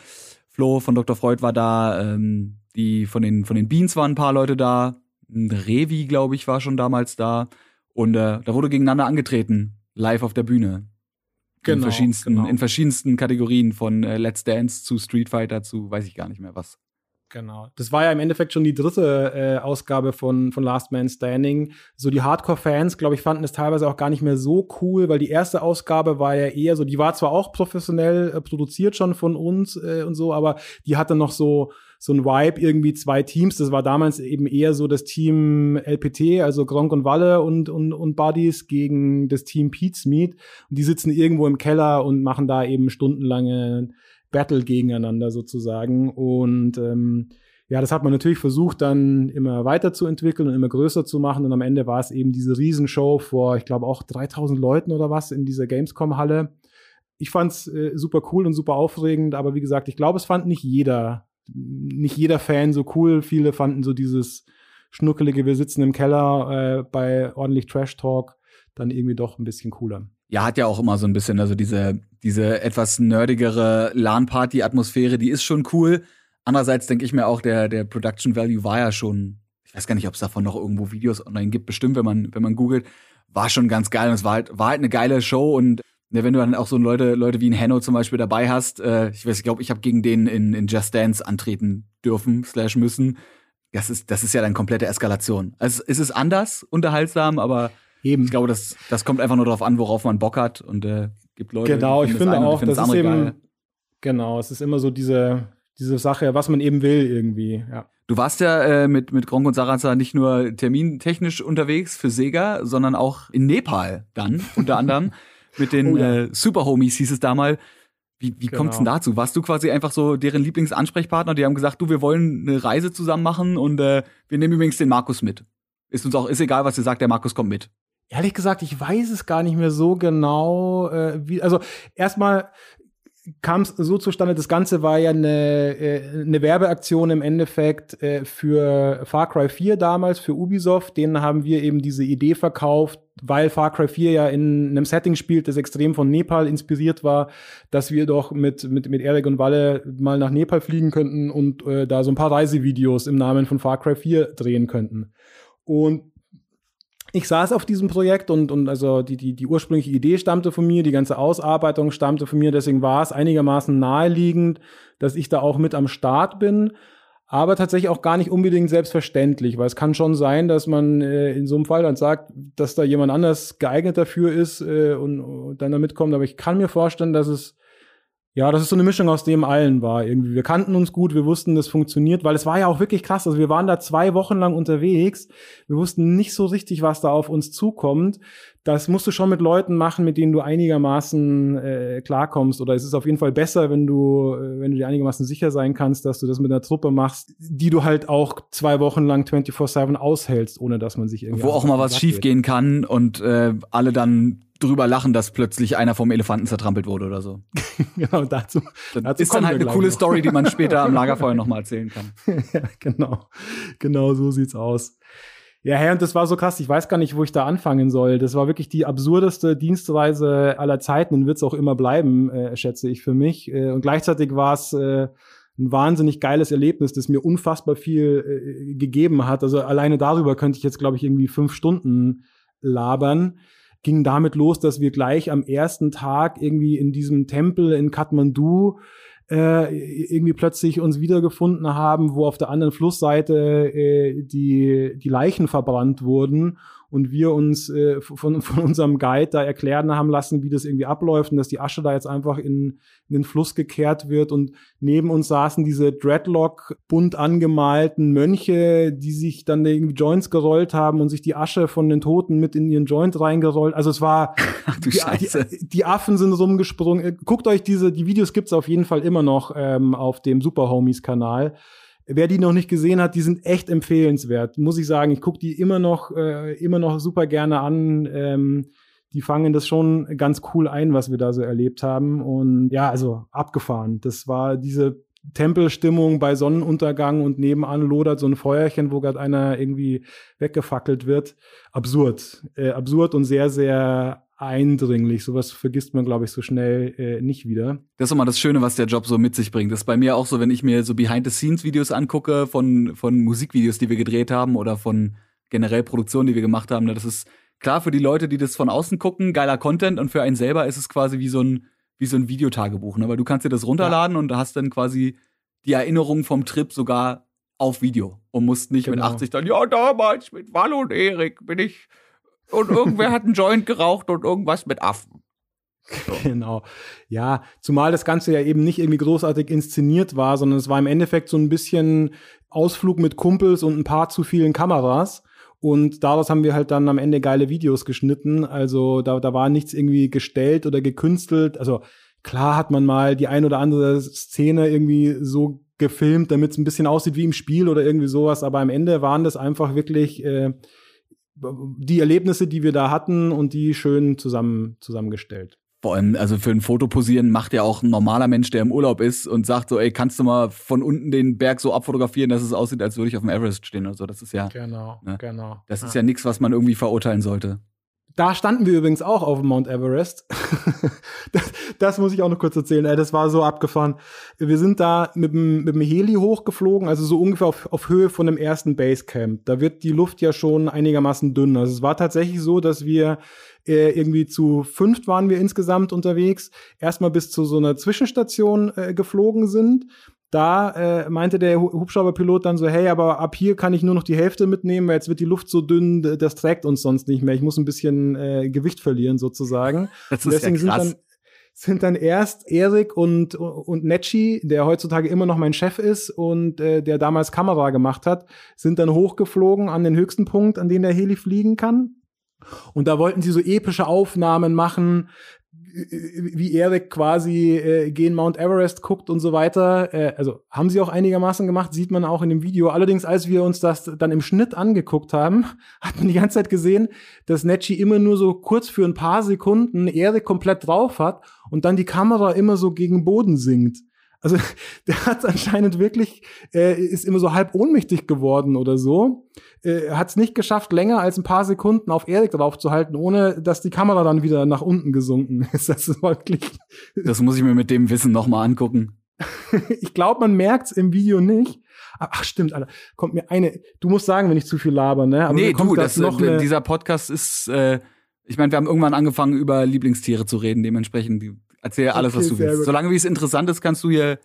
Flo von Dr. Freud war da, ähm, die von den, von den Beans waren ein paar Leute da, Revi, glaube ich, war schon damals da. Und äh, da wurde gegeneinander angetreten, live auf der Bühne. Genau, in verschiedensten, genau. in verschiedensten Kategorien von äh, Let's Dance zu Street Fighter zu weiß ich gar nicht mehr was. Genau. Das war ja im Endeffekt schon die dritte äh, Ausgabe von, von Last Man Standing. So die Hardcore-Fans, glaube ich, fanden es teilweise auch gar nicht mehr so cool, weil die erste Ausgabe war ja eher so, die war zwar auch professionell äh, produziert schon von uns äh, und so, aber die hatte noch so so ein Vibe, irgendwie zwei Teams. Das war damals eben eher so das Team LPT, also Gronk und Walle und, und, und Buddies gegen das Team Pete's Meat. Und die sitzen irgendwo im Keller und machen da eben stundenlange Battle gegeneinander sozusagen. Und ähm, ja, das hat man natürlich versucht, dann immer weiterzuentwickeln und immer größer zu machen. Und am Ende war es eben diese Riesenshow vor, ich glaube, auch 3000 Leuten oder was in dieser Gamescom-Halle. Ich fand's äh, super cool und super aufregend, aber wie gesagt, ich glaube, es fand nicht jeder, nicht jeder Fan so cool. Viele fanden so dieses schnuckelige, wir sitzen im Keller äh, bei ordentlich Trash Talk dann irgendwie doch ein bisschen cooler. Ja, hat ja auch immer so ein bisschen, also diese, diese etwas nerdigere LAN-Party-Atmosphäre, die ist schon cool. Andererseits denke ich mir auch, der, der Production Value war ja schon, ich weiß gar nicht, ob es davon noch irgendwo Videos online gibt, bestimmt, wenn man, wenn man googelt, war schon ganz geil und es war halt, war halt eine geile Show und ne, wenn du dann auch so Leute, Leute wie ein Hanno zum Beispiel dabei hast, äh, ich weiß, ich glaube, ich habe gegen den in, in Just Dance antreten dürfen, slash müssen. Das ist, das ist ja dann komplette Eskalation. Also es ist anders, unterhaltsam, aber Eben. Ich glaube, das, das kommt einfach nur darauf an, worauf man Bock hat und äh, gibt Leute. Genau, ich finde auch, das, das ist eben, geil. genau, es ist immer so diese, diese Sache, was man eben will irgendwie, ja. Du warst ja äh, mit, mit Gronk und Sarazar nicht nur termintechnisch unterwegs für Sega, sondern auch in Nepal dann, unter anderem, mit den oh, ja. äh, Super Homies hieß es damals. Wie, wie genau. kommt's denn dazu? Warst du quasi einfach so deren Lieblingsansprechpartner? Die haben gesagt, du, wir wollen eine Reise zusammen machen und äh, wir nehmen übrigens den Markus mit. Ist uns auch, ist egal, was ihr sagt, der Markus kommt mit. Ehrlich gesagt, ich weiß es gar nicht mehr so genau, äh, wie, also erstmal kam es so zustande, das Ganze war ja eine, äh, eine Werbeaktion im Endeffekt äh, für Far Cry 4 damals, für Ubisoft. Denen haben wir eben diese Idee verkauft, weil Far Cry 4 ja in einem Setting spielt, das extrem von Nepal inspiriert war, dass wir doch mit, mit, mit Eric und Walle mal nach Nepal fliegen könnten und äh, da so ein paar Reisevideos im Namen von Far Cry 4 drehen könnten. Und ich saß auf diesem Projekt und, und also die, die, die ursprüngliche Idee stammte von mir, die ganze Ausarbeitung stammte von mir, deswegen war es einigermaßen naheliegend, dass ich da auch mit am Start bin. Aber tatsächlich auch gar nicht unbedingt selbstverständlich, weil es kann schon sein, dass man äh, in so einem Fall dann sagt, dass da jemand anders geeignet dafür ist äh, und, und dann da mitkommt. Aber ich kann mir vorstellen, dass es ja, das ist so eine Mischung aus dem allen war irgendwie. Wir kannten uns gut, wir wussten, das funktioniert, weil es war ja auch wirklich krass. Also wir waren da zwei Wochen lang unterwegs. Wir wussten nicht so richtig, was da auf uns zukommt. Das musst du schon mit Leuten machen, mit denen du einigermaßen äh, klarkommst. Oder es ist auf jeden Fall besser, wenn du, äh, wenn du dir einigermaßen sicher sein kannst, dass du das mit einer Truppe machst, die du halt auch zwei Wochen lang 24-7 aushältst, ohne dass man sich irgendwie. Wo auch mal was schiefgehen kann und äh, alle dann drüber lachen, dass plötzlich einer vom Elefanten zertrampelt wurde oder so. genau, dazu. dazu ist dann halt eine coole noch. Story, die man später am Lagerfeuer nochmal erzählen kann. ja, genau. Genau so sieht's aus. Ja, hey, und das war so krass. Ich weiß gar nicht, wo ich da anfangen soll. Das war wirklich die absurdeste Dienstreise aller Zeiten und wird es auch immer bleiben, äh, schätze ich für mich. Äh, und gleichzeitig war es äh, ein wahnsinnig geiles Erlebnis, das mir unfassbar viel äh, gegeben hat. Also alleine darüber könnte ich jetzt, glaube ich, irgendwie fünf Stunden labern ging damit los, dass wir gleich am ersten Tag irgendwie in diesem Tempel in Kathmandu äh, irgendwie plötzlich uns wiedergefunden haben, wo auf der anderen Flussseite äh, die, die Leichen verbrannt wurden und wir uns äh, von, von unserem Guide da erklären haben lassen, wie das irgendwie abläuft und dass die Asche da jetzt einfach in, in den Fluss gekehrt wird und neben uns saßen diese Dreadlock bunt angemalten Mönche, die sich dann irgendwie Joints gerollt haben und sich die Asche von den Toten mit in ihren Joint reingerollt. Also es war Ach die, die, die Affen sind rumgesprungen. Guckt euch diese die Videos gibt's auf jeden Fall immer noch ähm, auf dem Super Homies Kanal. Wer die noch nicht gesehen hat, die sind echt empfehlenswert, muss ich sagen. Ich gucke die immer noch, äh, immer noch super gerne an. Ähm, die fangen das schon ganz cool ein, was wir da so erlebt haben. Und ja, also abgefahren. Das war diese Tempelstimmung bei Sonnenuntergang und nebenan lodert so ein Feuerchen, wo gerade einer irgendwie weggefackelt wird. Absurd. Äh, absurd und sehr, sehr eindringlich. Sowas vergisst man, glaube ich, so schnell äh, nicht wieder. Das ist immer das Schöne, was der Job so mit sich bringt. Das ist bei mir auch so, wenn ich mir so Behind-the-Scenes-Videos angucke von, von Musikvideos, die wir gedreht haben oder von generell Produktionen, die wir gemacht haben. ne, Das ist klar für die Leute, die das von außen gucken, geiler Content und für einen selber ist es quasi wie so ein, wie so ein Videotagebuch, ne? weil du kannst dir das runterladen und hast dann quasi die Erinnerung vom Trip sogar auf Video und musst nicht mit Genau. 80 dann, ja, damals mit Wall und Erik bin ich und irgendwer hat einen Joint geraucht und irgendwas mit Affen. Genau. Ja, zumal das Ganze ja eben nicht irgendwie großartig inszeniert war, sondern es war im Endeffekt so ein bisschen Ausflug mit Kumpels und ein paar zu vielen Kameras. Und daraus haben wir halt dann am Ende geile Videos geschnitten. Also da, da war nichts irgendwie gestellt oder gekünstelt. Also klar hat man mal die ein oder andere Szene irgendwie so gefilmt, damit es ein bisschen aussieht wie im Spiel oder irgendwie sowas. Aber am Ende waren das einfach wirklich äh, die Erlebnisse, die wir da hatten und die schön zusammen, zusammengestellt. Vor allem, also für ein Foto posieren macht ja auch ein normaler Mensch, der im Urlaub ist und sagt so, ey, kannst du mal von unten den Berg so abfotografieren, dass es aussieht, als würde ich auf dem Everest stehen oder so. Das ist ja, Genau, Ne? genau. das ist ja nichts, was man irgendwie verurteilen sollte. Da standen wir übrigens auch auf dem Mount Everest. das, das muss ich auch noch kurz erzählen. Das war so abgefahren. Wir sind da mit dem, mit dem Heli hochgeflogen, also so ungefähr auf, auf Höhe von dem ersten Basecamp. Da wird die Luft ja schon einigermaßen dünn. Also es war tatsächlich so, dass wir äh, irgendwie zu fünft waren wir insgesamt unterwegs, erstmal bis zu so einer Zwischenstation äh, geflogen sind. Da äh, meinte der Hu- Hubschrauberpilot dann so, hey, aber ab hier kann ich nur noch die Hälfte mitnehmen, weil jetzt wird die Luft so dünn, das trägt uns sonst nicht mehr. Ich muss ein bisschen äh, Gewicht verlieren sozusagen. Das Und ist ja deswegen sind krass. dann sind dann erst Erik und und Netschi, der heutzutage immer noch mein Chef ist und äh, der damals Kamera gemacht hat, sind dann hochgeflogen an den höchsten Punkt, an den der Heli fliegen kann. Und da wollten sie so epische Aufnahmen machen, wie Erik quasi äh, gehen Mount Everest guckt und so weiter. Äh, also haben sie auch einigermaßen gemacht, sieht man auch in dem Video. Allerdings, als wir uns das dann im Schnitt angeguckt haben, hat man die ganze Zeit gesehen, dass Netschi immer nur so kurz für ein paar Sekunden Erik komplett drauf hat und dann die Kamera immer so gegen Boden sinkt. Also der hat anscheinend wirklich, äh, ist immer so halb ohnmächtig geworden oder so. Äh, hat es nicht geschafft, länger als ein paar Sekunden auf Erik draufzuhalten, ohne dass die Kamera dann wieder nach unten gesunken ist. Das ist wirklich, Das muss ich mir mit dem Wissen nochmal angucken. ich glaube, man merkt's im Video nicht. Ach, ach, stimmt, Alter. Kommt mir eine, du musst sagen, wenn ich zu viel laber, ne? Aber nee, du, das, noch äh, dieser Podcast ist, äh, ich meine, wir haben irgendwann angefangen, über Lieblingstiere zu reden, dementsprechend erzähl alles, was Okay, du sehr willst. Solange wie es interessant ist, kannst du hier.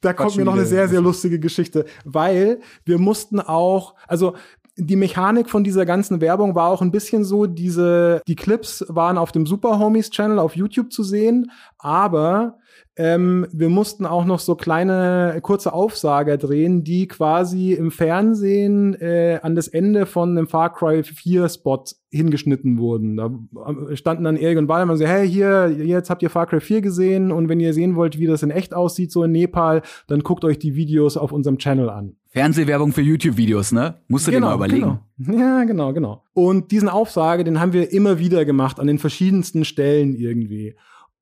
da kommt mir noch eine sehr, sehr lustige Geschichte, weil wir mussten auch, also die Mechanik von dieser ganzen Werbung war auch ein bisschen so, diese, die Clips waren auf dem Super Homies Channel auf YouTube zu sehen, aber ähm, wir mussten auch noch so kleine kurze Aufsager drehen, die quasi im Fernsehen äh, an das Ende von einem Far Cry 4 Spot hingeschnitten wurden. Da äh, standen dann Erik und Waldemar so, hey, hier, jetzt habt ihr Far Cry 4 gesehen und wenn ihr sehen wollt, wie das in echt aussieht, so in Nepal, dann guckt euch die Videos auf unserem Channel an. Fernsehwerbung für YouTube-Videos, ne? Musst du dir mal überlegen. Genau. Ja, genau, genau. Und diesen Aufsage, den haben wir immer wieder gemacht, an den verschiedensten Stellen irgendwie.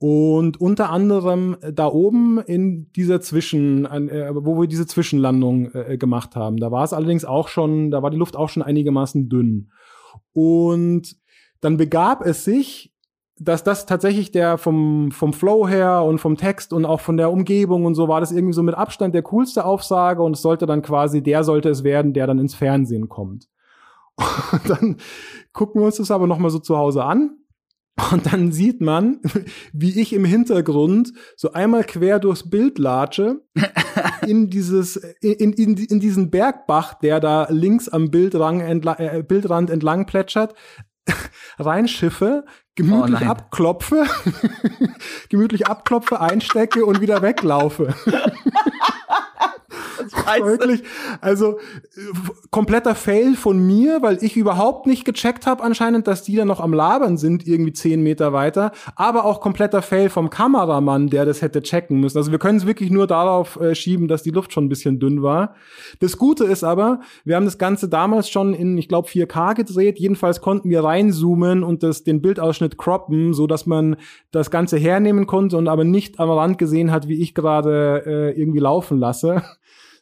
Und unter anderem äh, da oben in dieser Zwischen, äh, wo wir diese Zwischenlandung äh, gemacht haben. Da war es allerdings auch schon, da war die Luft auch schon einigermaßen dünn. Und dann begab es sich, dass das tatsächlich der vom, vom Flow her und vom Text und auch von der Umgebung und so war das irgendwie so mit Abstand der coolste Aufsage und es sollte dann quasi, der sollte es werden, der dann ins Fernsehen kommt. Und dann gucken wir uns das aber nochmal so zu Hause an Und dann sieht man, wie ich im Hintergrund so einmal quer durchs Bild latsche, in dieses, in, in, in diesen Bergbach, der da links am Bildrang entlang, äh, Bildrand entlang plätschert, reinschiffe, gemütlich oh abklopfe, gemütlich abklopfe, einstecke und wieder weglaufe. Wirklich, also kompletter Fail von mir, weil ich überhaupt nicht gecheckt habe anscheinend, dass die da noch am Labern sind, irgendwie zehn Meter weiter. Aber auch kompletter Fail vom Kameramann, der das hätte checken müssen. Also wir können es wirklich nur darauf äh, schieben, dass die Luft schon ein bisschen dünn war. Das Gute ist aber, wir haben das Ganze damals schon in, ich glaube, 4K gedreht. Jedenfalls konnten wir reinzoomen und das, den Bildausschnitt croppen, so dass man das Ganze hernehmen konnte und aber nicht am Rand gesehen hat, wie ich gerade äh, irgendwie laufen lasse.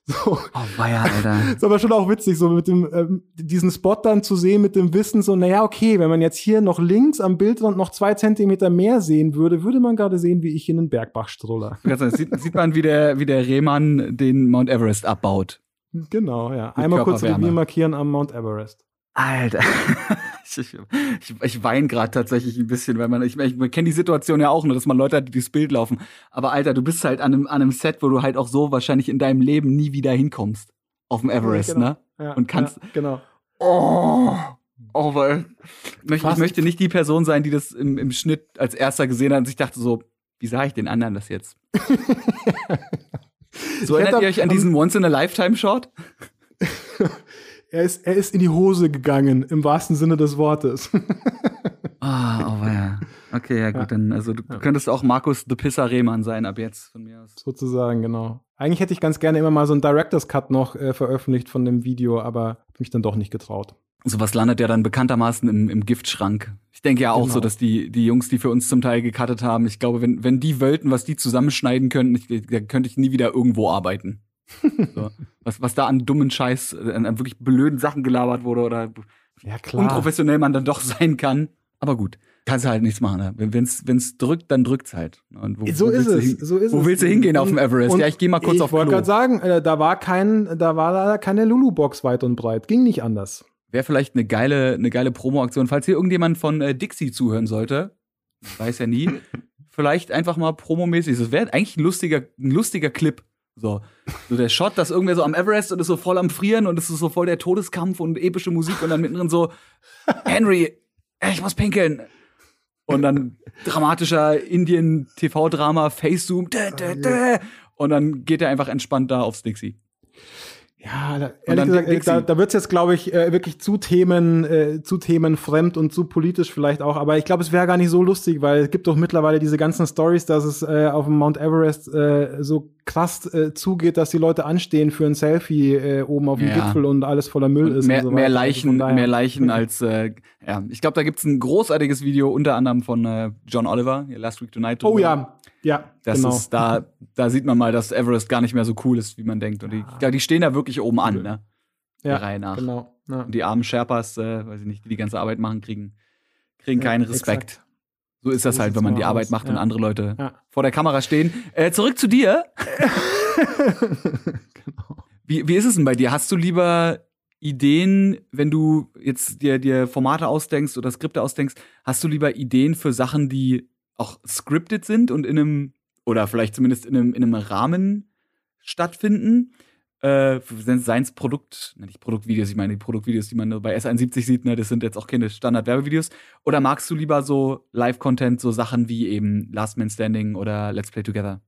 So. Oh, weia, Alter. ist aber schon auch witzig, so mit dem, ähm, diesen Spot dann zu sehen, mit dem Wissen, so, naja, okay, wenn man jetzt hier noch links am Bildrand noch zwei Zentimeter mehr sehen würde, würde man gerade sehen, wie ich in den Bergbach strolle. Sieht, sieht man, wie der, wie der Rehmann den Mount Everest abbaut. Genau, ja. Einmal kurz Revier markieren am Mount Everest. Alter. ich, ich, ich weine gerade tatsächlich ein bisschen, weil man, ich, ich, man kennt die Situation ja auch nur, dass man Leute hat, die durchs Bild laufen. Aber Alter, du bist halt an einem, an einem Set, wo du halt auch so wahrscheinlich in deinem Leben nie wieder hinkommst. Auf dem Everest, ja, genau. ne? Ja, Und kannst. Ja, genau. Oh. Oh, weil ich, ich möchte nicht die Person sein, die das im, im Schnitt als erster gesehen hat und sich dachte so, wie sage ich den anderen das jetzt? so erinnert ihr euch an diesen Once-in-a-Lifetime-Shot? er ist, er ist in die Hose gegangen, im wahrsten Sinne des Wortes. Ah, oh, oh ja. Okay, ja gut, ja. dann, also du ja. könntest auch Markus the Pisser Rehmann sein ab jetzt von mir aus. Sozusagen, genau. Eigentlich hätte ich ganz gerne immer mal so einen Director's Cut noch äh, veröffentlicht von dem Video, aber hab mich dann doch nicht getraut. Sowas landet ja dann bekanntermaßen im, im Giftschrank. Ich denke ja auch genau. so, dass die, die Jungs, die für uns zum Teil gecuttet haben, ich glaube, wenn, wenn die wollten, was die zusammenschneiden könnten, ich, da könnte ich nie wieder irgendwo arbeiten. so. was, was da an dummen Scheiß, an, an, wirklich blöden Sachen gelabert wurde oder ja, klar. unprofessionell man dann doch sein kann. Aber gut, kannst du halt nichts machen. Ne? Wenn es drückt, dann drückt's halt. Und wo, so, wo ist es, so ist wo es. Wo willst du hingehen und, auf dem Everest? Ja, ich gehe mal kurz auf Klo. Ich wollte gerade sagen, äh, da war kein, da war leider keine Lulu-Box weit und breit. Ging nicht anders. Wäre vielleicht eine geile, eine geile Promo-Aktion, falls hier irgendjemand von äh, Dixie zuhören sollte. Weiß ja nie. vielleicht einfach mal promomäßig. Das wäre eigentlich ein lustiger, ein lustiger Clip. So, so der Shot, dass irgendwer so am Everest und ist so voll am Frieren und es ist so voll der Todeskampf und epische Musik und dann mittendrin so, Henry, ich muss pinkeln. Und dann dramatischer Indien-TV-Drama, Face-Zoom, und dann geht er einfach entspannt da aufs Dixie. Ja, da, ehrlich gesagt, da, da wird es jetzt, glaube ich, äh, wirklich zu Themen, äh, zu Themen fremd und zu politisch vielleicht auch. Aber ich glaube, es wäre gar nicht so lustig, weil es gibt doch mittlerweile diese ganzen Stories, dass es äh, auf dem Mount Everest äh, so krass äh, zugeht, dass die Leute anstehen für ein Selfie äh, oben auf dem ja. Gipfel und alles voller Müll und ist. Mehr, so mehr also Leichen, also mehr Leichen als äh, ja. Ich glaube, da gibt's ein großartiges Video unter anderem von äh, John Oliver, Last Week Tonight. Oh ja, ja, das genau. ist da, da sieht man mal, dass Everest gar nicht mehr so cool ist, wie man denkt. Und die, ja, die stehen da wirklich oben an, ne? Ja, Der Reihe nach. Genau. Ja. Und die armen Sherpas, äh, weiß ich nicht, die die ganze Arbeit machen, kriegen, kriegen keinen Respekt. Exakt. So ist das halt, wenn man die Arbeit aus. macht und andere Leute vor der Kamera stehen. Äh, zurück zu dir. genau. Wie, wie ist es denn bei dir? Hast du lieber Ideen, wenn du jetzt dir, dir Formate ausdenkst oder Skripte ausdenkst, hast du lieber Ideen für Sachen, die auch scripted sind und in einem, oder vielleicht zumindest in einem, in einem Rahmen stattfinden. Äh, seien es Produkt, nicht Produktvideos, ich meine die Produktvideos, die man bei S71 sieht, ne, das sind jetzt auch keine Standard-Werbevideos. Oder magst du lieber so Live-Content, so Sachen wie eben Last Man Standing oder Let's Play Together?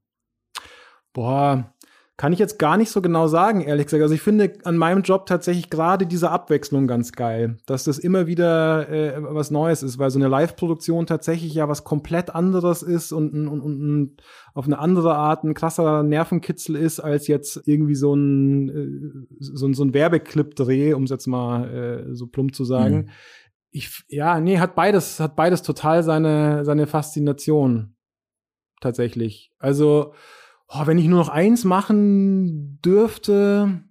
Boah, kann ich jetzt gar nicht so genau sagen, ehrlich gesagt. Also ich finde an meinem Job tatsächlich gerade diese Abwechslung ganz geil, dass das immer wieder äh, was Neues ist, weil so eine Live-Produktion tatsächlich ja was komplett anderes ist und, und, und, auf eine andere Art ein krasser Nervenkitzel ist, als jetzt irgendwie so ein, äh, so, ein so ein Werbeclip-Dreh, um es jetzt mal äh, so plump zu sagen. Mhm. Ich, ja, nee, hat beides, hat beides total seine, seine Faszination. Tatsächlich. Also, oh, wenn ich nur noch eins machen dürfte,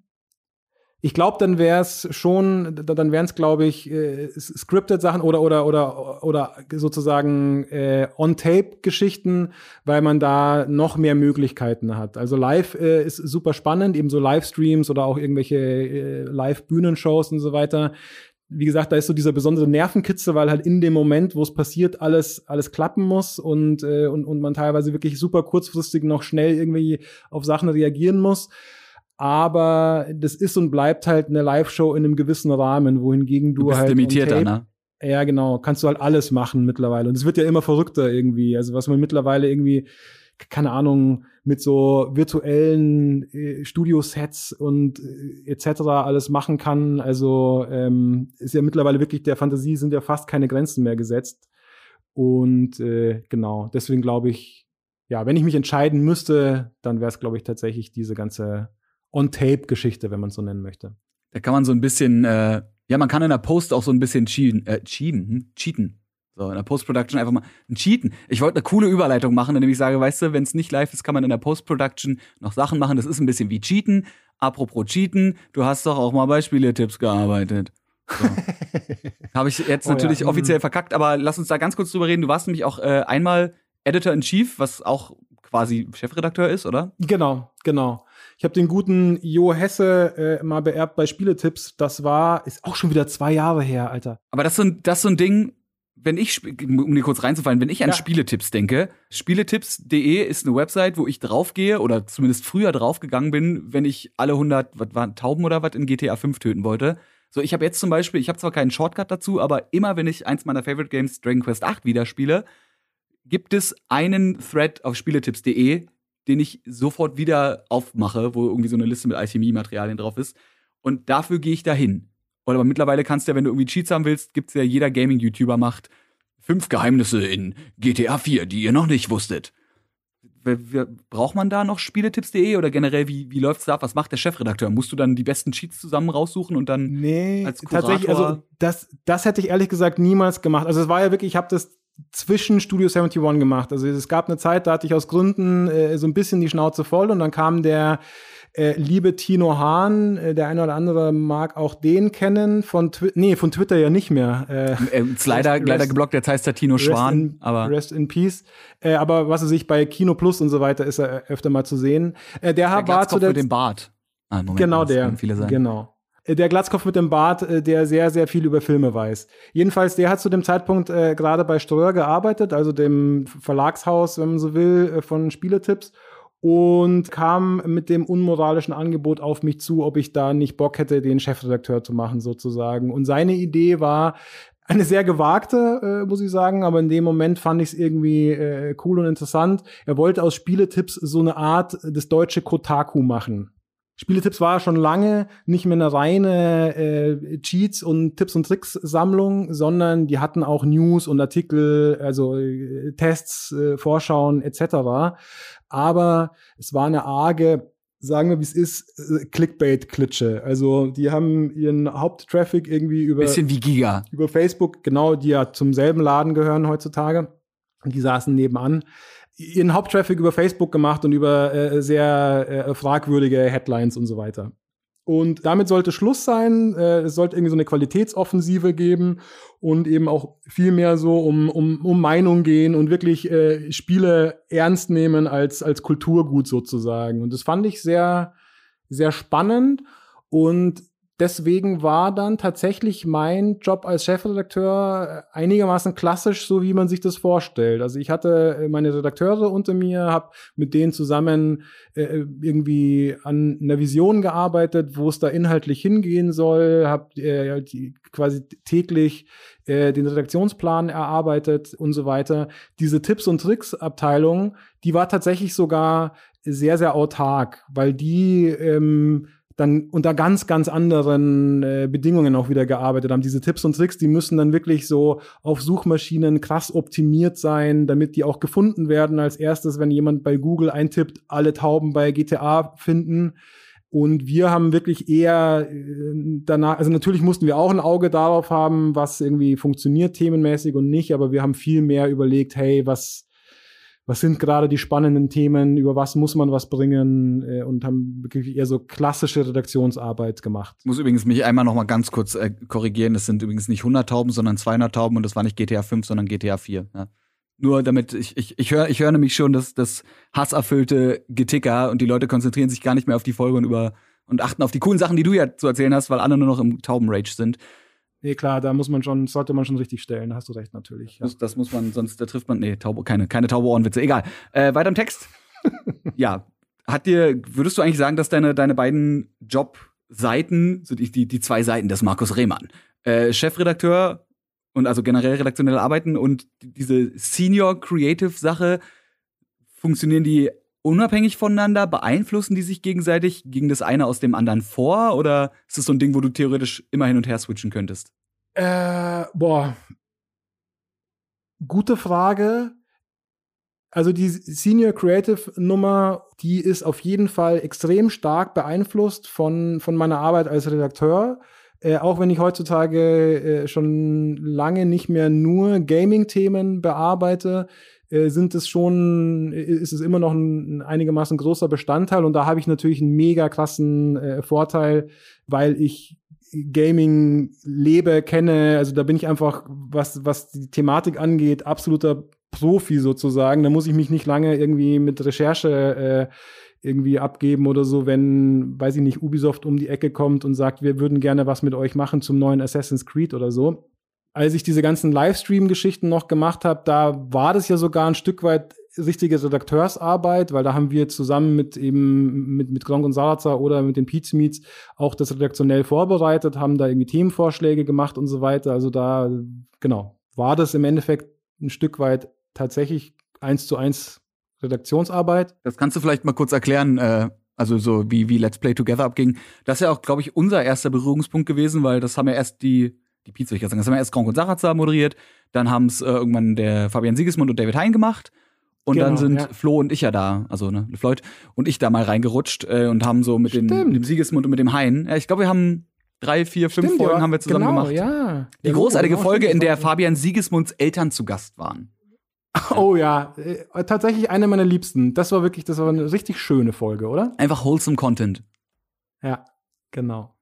ich glaube, dann wäre es schon, dann wären es, glaube ich, äh, scripted Sachen oder oder oder oder sozusagen äh, On-Tape-Geschichten, weil man da noch mehr Möglichkeiten hat. Also live äh, ist super spannend, eben so Livestreams oder auch irgendwelche äh, Live-Bühnenshows und so weiter wie gesagt, da ist so dieser besondere Nervenkitzel, weil halt in dem Moment, wo es passiert, alles, alles klappen muss und, äh, und, und man teilweise wirklich super kurzfristig noch schnell irgendwie auf Sachen reagieren muss. Aber das ist und bleibt halt eine Live-Show in einem gewissen Rahmen, wohingegen du, du bist halt. limitierter, ne? Ja, genau. Kannst du halt alles machen mittlerweile. Und es wird ja immer verrückter irgendwie. Also was man mittlerweile irgendwie, keine Ahnung, mit so virtuellen äh, Studiosets und äh, etc. alles machen kann. Also ähm, ist ja mittlerweile wirklich der Fantasie sind ja fast keine Grenzen mehr gesetzt. Und äh, genau, deswegen glaube ich, ja, wenn ich mich entscheiden müsste, dann wäre es, glaube ich, tatsächlich diese ganze On-Tape-Geschichte, wenn man es so nennen möchte. Da kann man so ein bisschen, äh, ja, man kann in der Post auch so ein bisschen cheaten, äh, cheaten, hm? cheaten. So, in der Post-Production einfach mal ein Cheaten. Ich wollte eine coole Überleitung machen, indem ich sage, weißt du, wenn es nicht live ist, kann man in der Post-Production noch Sachen machen. Das ist ein bisschen wie Cheaten. Apropos Cheaten, du hast doch auch mal bei Spieletipps gearbeitet. So. Habe ich jetzt oh, natürlich ja. offiziell verkackt, aber lass uns da ganz kurz drüber reden. Du warst nämlich auch äh, einmal Editor in Chief, was auch quasi Chefredakteur ist, oder? Genau, genau. Ich habe den guten Jo Hesse äh, mal beerbt bei Spieletipps. Das war, ist auch schon wieder zwei Jahre her, Alter. Aber das ist so ein, das ist so ein Ding, wenn ich, um dir kurz reinzufallen, wenn ich an ja. Spieletipps denke, spieletipps.de ist eine Website, wo ich draufgehe oder zumindest früher draufgegangen bin, wenn ich alle 100, was waren Tauben oder was in GTA 5 töten wollte. So, ich habe jetzt zum Beispiel, ich habe zwar keinen Shortcut dazu, aber immer wenn ich eins meiner Favorite Games Dragon Quest 8 wieder spiele, gibt es einen Thread auf spieletipps.de, den ich sofort wieder aufmache, wo irgendwie so eine Liste mit Alchemie-Materialien drauf ist. Und dafür gehe ich dahin. Oder aber mittlerweile kannst du ja, wenn du irgendwie Cheats haben willst, gibt's ja jeder Gaming-YouTuber macht fünf Geheimnisse in GTA 4, die ihr noch nicht wusstet. Braucht man da noch Spieletipps.de oder generell, wie, wie läuft's da ab? Was macht der Chefredakteur? Musst du dann die besten Cheats zusammen raussuchen und dann nee, als Kurator? Tatsächlich, also das, das hätte ich ehrlich gesagt niemals gemacht. Also es war ja wirklich, ich habe das zwischen Studio 71 gemacht. Also es gab eine Zeit, da hatte ich aus Gründen äh, so ein bisschen die Schnauze voll und dann kam der äh, liebe Tino Hahn, äh, der eine oder andere mag auch den kennen von Twitter, nee, von Twitter ja nicht mehr. Äh, äh ist leider, rest, leider geblockt, jetzt heißt der Tino Schwan, in, aber Rest in Peace. Äh, aber was er sich bei Kino Plus und so weiter ist er öfter mal zu sehen. Äh, der, der war zu der mit dem Bart. Ah, Moment, genau der. Genau äh, der Glatzkopf mit dem Bart, äh, der sehr, sehr viel über Filme weiß. Jedenfalls, der hat zu dem Zeitpunkt äh, gerade bei Ströer gearbeitet, also dem Verlagshaus, wenn man so will, äh, von Spieletipps und kam mit dem unmoralischen Angebot auf mich zu, ob ich da nicht Bock hätte, den Chefredakteur zu machen sozusagen. Und seine Idee war, eine sehr gewagte, äh, muss ich sagen, aber in dem Moment fand ich es irgendwie äh, cool und interessant. Er wollte aus Spieletipps so eine Art des deutsche Kotaku machen. Spieletipps war schon lange nicht mehr eine reine äh, Cheats und Tipps und Tricks Sammlung, sondern die hatten auch News und Artikel, also äh, Tests, äh, Vorschauen etc aber es war eine arge sagen wir, wie es ist, äh, Clickbait-Klitsche. Also die haben ihren Haupttraffic irgendwie über bisschen wie Giga über Facebook, genau, die ja zum selben Laden gehören heutzutage. Die saßen nebenan ihren Haupttraffic über Facebook gemacht und über äh, sehr äh, fragwürdige Headlines und so weiter. Und damit sollte Schluss sein. Äh, es sollte irgendwie so eine Qualitätsoffensive geben und eben auch viel mehr so um, um, um Meinung gehen und wirklich äh, Spiele ernst nehmen als, als Kulturgut sozusagen. Und das fand ich sehr, sehr spannend. Und deswegen war dann tatsächlich mein Job als Chefredakteur einigermaßen klassisch, so wie man sich das vorstellt. Also ich hatte äh, meine Redakteure unter mir, habe mit denen zusammen äh, irgendwie an einer Vision gearbeitet, wo es da inhaltlich hingehen soll, habe äh, quasi täglich äh, den Redaktionsplan erarbeitet und so weiter. Diese Tipps und Tricks Abteilung, die war tatsächlich sogar sehr sehr autark, weil die ähm, dann unter ganz, ganz anderen äh, Bedingungen auch wieder gearbeitet haben. Diese Tipps und Tricks, die müssen dann wirklich so auf Suchmaschinen krass optimiert sein, damit die auch gefunden werden als erstes, wenn jemand bei Google eintippt, alle Tauben bei GTA finden. Und wir haben wirklich eher äh, danach, also natürlich mussten wir auch ein Auge darauf haben, was irgendwie funktioniert themenmäßig und nicht, aber wir haben viel mehr überlegt, hey, was, was sind gerade die spannenden Themen, über was muss man was bringen äh, und haben wirklich eher so klassische Redaktionsarbeit gemacht. Ich muss übrigens mich einmal noch mal ganz kurz äh, korrigieren. Das sind übrigens nicht 100 Tauben, sondern 200 Tauben und das war nicht GTA 5, sondern GTA 4. Ja. Nur damit ich ich ich höre ich höre nämlich schon das das hasserfüllte Geticker und die Leute konzentrieren sich gar nicht mehr auf die Folge und über und achten auf die coolen Sachen, die du ja zu erzählen hast, weil alle nur noch im Taubenrage sind. Nee, klar, da muss man schon, sollte man schon richtig stellen, da hast du recht natürlich. Ja. Das, das, muss man, sonst da trifft man, nee, taube, keine, keine taube Ohrenwitze, egal. Äh, weiter im Text. ja, hat dir, würdest du eigentlich sagen, dass deine, deine beiden Jobseiten, so die, die, die zwei Seiten des Markus Rehmann, äh, Chefredakteur und also generell redaktionelle Arbeiten und diese Senior Creative Sache, funktionieren die unabhängig voneinander? Beeinflussen die sich gegenseitig? Ging das eine aus dem anderen vor? Oder ist das so ein Ding, wo du theoretisch immer hin und her switchen könntest? Äh, boah. Gute Frage. Also die Senior Creative Nummer, die ist auf jeden Fall extrem stark beeinflusst von, von meiner Arbeit als Redakteur. Äh, auch wenn ich heutzutage äh, schon lange nicht mehr nur Gaming-Themen bearbeite, sind es schon, ist es immer noch ein, ein einigermaßen großer Bestandteil und da habe ich natürlich einen mega krassen äh, Vorteil, weil ich Gaming lebe, kenne, also da bin ich einfach, was, was die Thematik angeht, absoluter Profi sozusagen. Da muss ich mich nicht lange irgendwie mit Recherche äh, irgendwie abgeben oder so, wenn, weiß ich nicht, Ubisoft um die Ecke kommt und sagt, wir würden gerne was mit euch machen zum neuen Assassin's Creed oder so. Als ich diese ganzen Livestream-Geschichten noch gemacht habe, da war das ja sogar ein Stück weit richtige Redakteursarbeit, weil da haben wir zusammen mit eben mit, mit Gronk und Salazar oder mit den Pizza Meets auch das redaktionell vorbereitet, haben da irgendwie Themenvorschläge gemacht und so weiter. Also da, genau, war das im Endeffekt ein Stück weit tatsächlich eins zu eins Redaktionsarbeit. Das kannst du vielleicht mal kurz erklären, äh, also so wie, wie Let's Play Together abging. Das ist ja auch, glaube ich, unser erster Berührungspunkt gewesen, weil das haben ja erst die, die Pizza, ich sagen, das haben erst Gronk und Sarazar moderiert, dann haben es äh, irgendwann der Fabian Siegesmund und David Hein gemacht. Und genau, dann sind ja. Flo und ich ja da, also ne, Floyd und ich da mal reingerutscht äh, und haben so mit, den, mit dem Siegesmund und mit dem Hein. Ja, ich glaube, wir haben drei, vier, fünf Stimmt, Folgen ja, haben wir zusammen genau, gemacht. Ja. Die ja, großartige Folge, in der Fabian Siegesmunds Eltern zu Gast waren. Oh ja, äh, tatsächlich eine meiner Liebsten. Das war wirklich, das war eine richtig schöne Folge, oder? Einfach wholesome Content. Ja, genau.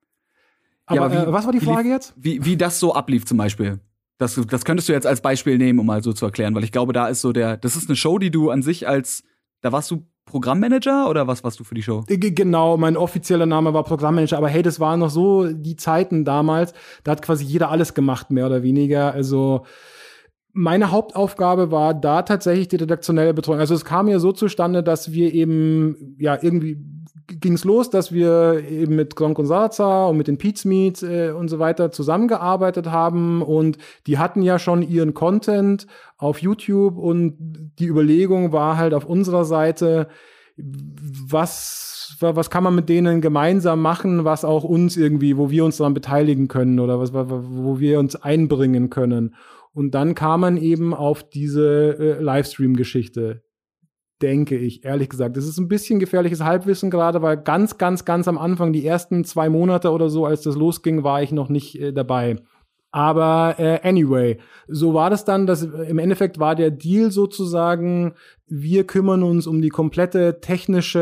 Aber, ja, aber wie, äh, was war die Frage lief, jetzt? Wie, wie das so ablief zum Beispiel. Das, das könntest du jetzt als Beispiel nehmen, um mal so zu erklären, weil ich glaube, da ist so der, das ist eine Show, die du an sich als, da warst du Programmmanager oder was warst du für die Show? Genau, mein offizieller Name war Programmmanager, aber hey, das waren noch so die Zeiten damals, da hat quasi jeder alles gemacht, mehr oder weniger. Also meine Hauptaufgabe war da tatsächlich die redaktionelle Betreuung. Also es kam ja so zustande, dass wir eben, ja, irgendwie ging es los, dass wir eben mit Gronk und Salazar und mit den Pete's Meet äh, und so weiter zusammengearbeitet haben und die hatten ja schon ihren Content auf YouTube und die Überlegung war halt auf unserer Seite, was, was kann man mit denen gemeinsam machen, was auch uns irgendwie, wo wir uns daran beteiligen können oder was, wo wir uns einbringen können. Und dann kam man eben auf diese äh, Livestream-Geschichte, denke ich, ehrlich gesagt. Das ist ein bisschen gefährliches Halbwissen gerade, weil ganz, ganz, ganz am Anfang, die ersten zwei Monate oder so, als das losging, war ich noch nicht äh, dabei. Aber äh, anyway, so war das dann, dass im Endeffekt war der Deal sozusagen, wir kümmern uns um die komplette technische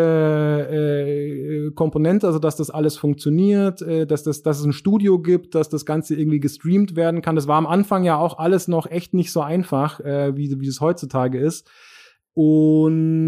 äh, Komponente, also dass das alles funktioniert, äh, dass, das, dass es ein Studio gibt, dass das Ganze irgendwie gestreamt werden kann. Das war am Anfang ja auch alles noch echt nicht so einfach, äh, wie, wie es heutzutage ist. Und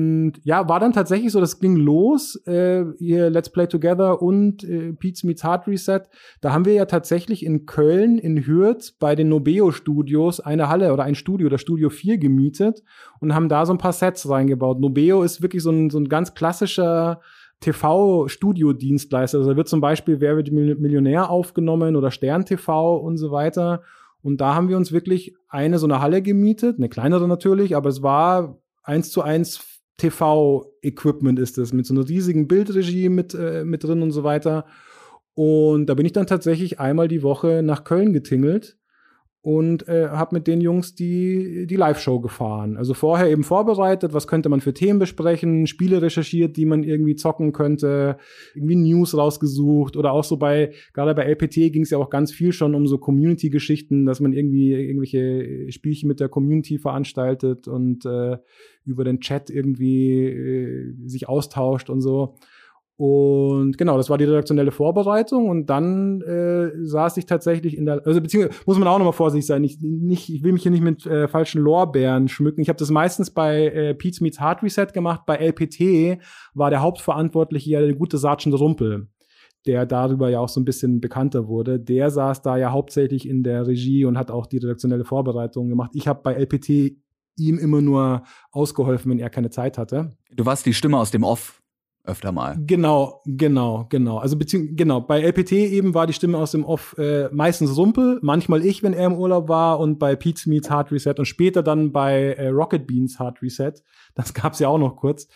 ja, war dann tatsächlich so, das ging los, äh, hier Let's Play Together und äh, Pete's Meets Hard Reset. Da haben wir ja tatsächlich in Köln, in Hürth, bei den Nobeo Studios eine Halle oder ein Studio, das Studio 4 gemietet und haben da so ein paar Sets reingebaut. Nobeo ist wirklich so ein, so ein ganz klassischer TV-Studio-Dienstleister. Also da wird zum Beispiel Wer wird Millionär aufgenommen oder Stern TV und so weiter. Und da haben wir uns wirklich eine so eine Halle gemietet, eine kleinere natürlich, aber es war eins zu eins TV-Equipment ist es, mit so einer riesigen Bildregie mit, äh, mit drin und so weiter. Und da bin ich dann tatsächlich einmal die Woche nach Köln getingelt und äh, habe mit den Jungs die, die Live-Show gefahren. Also vorher eben vorbereitet, was könnte man für Themen besprechen, Spiele recherchiert, die man irgendwie zocken könnte, irgendwie News rausgesucht oder auch so bei, gerade bei LPT ging es ja auch ganz viel schon um so Community-Geschichten, dass man irgendwie irgendwelche Spielchen mit der Community veranstaltet und äh, über den Chat irgendwie äh, sich austauscht und so. Und genau, das war die redaktionelle Vorbereitung und dann äh, saß ich tatsächlich in der, also beziehungsweise muss man auch nochmal vorsichtig sein, ich, nicht, ich will mich hier nicht mit äh, falschen Lorbeeren schmücken. Ich habe das meistens bei äh, Pete's Meets Hard Reset gemacht, bei LPT war der Hauptverantwortliche ja der gute Sergeant Rumpel. der darüber ja auch so ein bisschen bekannter wurde, der saß da ja hauptsächlich in der Regie und hat auch die redaktionelle Vorbereitung gemacht. Ich habe bei LPT ihm immer nur ausgeholfen, wenn er keine Zeit hatte. Du warst die Stimme aus dem Off öfter mal. Genau, genau, genau. Also beziehungsweise genau, bei LPT eben war die Stimme aus dem Off äh, meistens Rumpel, manchmal ich, wenn er im Urlaub war und bei Pete's Meets Hard Reset und später dann bei äh, Rocket Beans Hard Reset, das gab's ja auch noch kurz,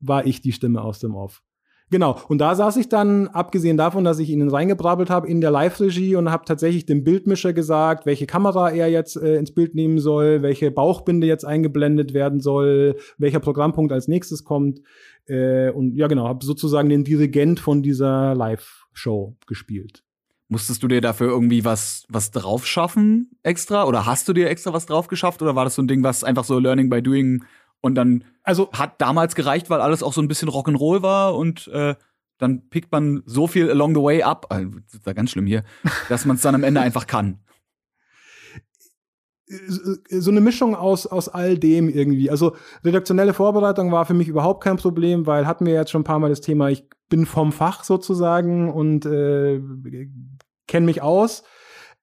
war ich die Stimme aus dem Off. Genau. Und da saß ich dann, abgesehen davon, dass ich ihnen reingebrabbelt habe, in der Live-Regie und habe tatsächlich dem Bildmischer gesagt, welche Kamera er jetzt äh, ins Bild nehmen soll, welche Bauchbinde jetzt eingeblendet werden soll, welcher Programmpunkt als nächstes kommt. Äh, und ja, genau, habe sozusagen den Dirigent von dieser Live-Show gespielt. Musstest du dir dafür irgendwie was, was drauf schaffen extra? Oder hast du dir extra was drauf geschafft? Oder war das so ein Ding, was einfach so Learning by Doing und dann also hat damals gereicht, weil alles auch so ein bisschen Rock'n'Roll war und äh, dann pickt man so viel along the way ab, äh, das ist ja ganz schlimm hier, dass man es dann am Ende einfach kann. So eine Mischung aus, aus all dem irgendwie. Also redaktionelle Vorbereitung war für mich überhaupt kein Problem, weil hatten wir jetzt schon ein paar Mal das Thema, ich bin vom Fach sozusagen und äh, kenne mich aus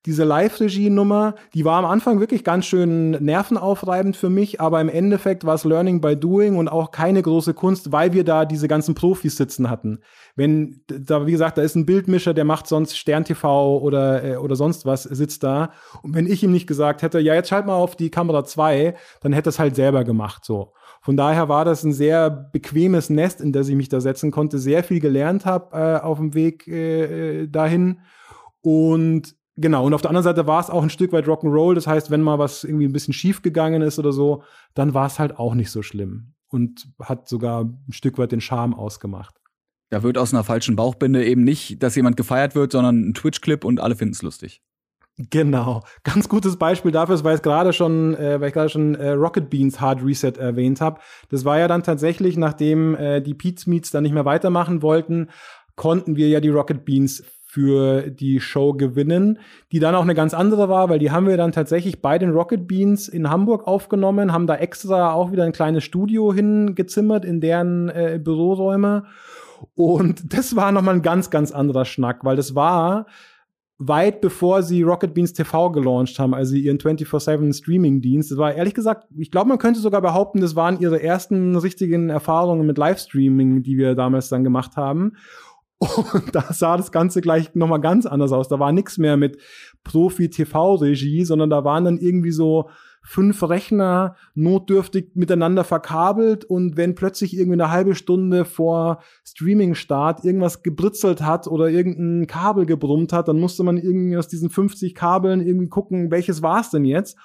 diese Live-Regie-Nummer, die war am Anfang wirklich ganz schön nervenaufreibend für mich, aber im Endeffekt war es Learning by Doing und auch keine große Kunst, weil wir da diese ganzen Profis sitzen hatten. Wenn, da, wie gesagt, da ist ein Bildmischer, der macht sonst Stern TV oder, äh, oder sonst was, sitzt da. Und wenn ich ihm nicht gesagt hätte, ja, jetzt schalt mal auf die Kamera 2, dann hätte es halt selber gemacht, so. Von daher war das ein sehr bequemes Nest, in das ich mich da setzen konnte, sehr viel gelernt habe äh, auf dem Weg äh, äh dahin. Und Genau, und auf der anderen Seite war es auch ein Stück weit Rock'n'Roll. Das heißt, wenn mal was irgendwie ein bisschen schief gegangen ist oder so, dann war es halt auch nicht so schlimm und hat sogar ein Stück weit den Charme ausgemacht. Da wird aus einer falschen Bauchbinde eben nicht, dass jemand gefeiert wird, sondern ein Twitch-Clip und alle finden es lustig. Genau, ganz gutes Beispiel dafür ist, weil ich gerade schon, äh, weil ich gerade schon äh, Rocket Beans Hard Reset erwähnt habe. Das war ja dann tatsächlich, nachdem äh, die Pete Meets dann nicht mehr weitermachen wollten, konnten wir ja die Rocket Beans für die Show gewinnen, die dann auch eine ganz andere war, weil die haben wir dann tatsächlich bei den Rocket Beans in Hamburg aufgenommen, haben da extra auch wieder ein kleines Studio hingezimmert in deren äh, Büroräume. Und das war nochmal ein ganz, ganz anderer Schnack, weil das war weit bevor sie Rocket Beans TV gelauncht haben, also ihren 24-7 Streaming-Dienst. Das war ehrlich gesagt, ich glaube, man könnte sogar behaupten, das waren ihre ersten richtigen Erfahrungen mit Livestreaming, die wir damals dann gemacht haben. Und da sah das Ganze gleich nochmal ganz anders aus. Da war nichts mehr mit Profi-TV-Regie, sondern da waren dann irgendwie so fünf Rechner notdürftig miteinander verkabelt und wenn plötzlich irgendwie eine halbe Stunde vor Streaming-Start irgendwas gebritzelt hat oder irgendein Kabel gebrummt hat, dann musste man irgendwie aus diesen 50 Kabeln irgendwie gucken, welches war es denn jetzt?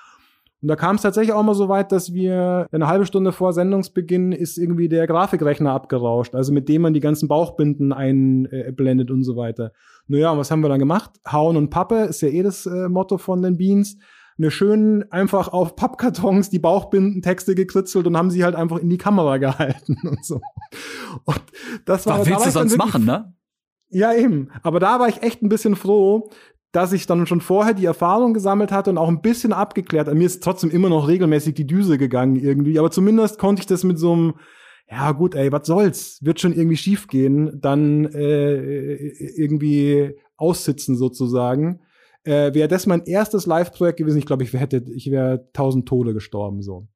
Und da kam es tatsächlich auch mal so weit, dass wir eine halbe Stunde vor Sendungsbeginn ist irgendwie der Grafikrechner abgerauscht, also mit dem man die ganzen Bauchbinden einblendet und so weiter. Naja, und was haben wir dann gemacht? Hauen und Pappe ist ja eh das äh, Motto von den Beans. Eine schön einfach auf Pappkartons die Bauchbindentexte gekritzelt und haben sie halt einfach in die Kamera gehalten und so. Und das war Was willst du sonst machen, ne? Ja, eben. Aber da war ich echt ein bisschen froh, dass ich dann schon vorher die Erfahrung gesammelt hatte und auch ein bisschen abgeklärt. Mir ist trotzdem immer noch regelmäßig die Düse gegangen irgendwie, aber zumindest konnte ich das mit so einem ja gut, ey, was soll's, wird schon irgendwie schief gehen, dann äh, irgendwie aussitzen sozusagen. Äh, wäre das mein erstes Live-Projekt gewesen, ich glaube, ich hätte, ich wäre tausend Tode gestorben so.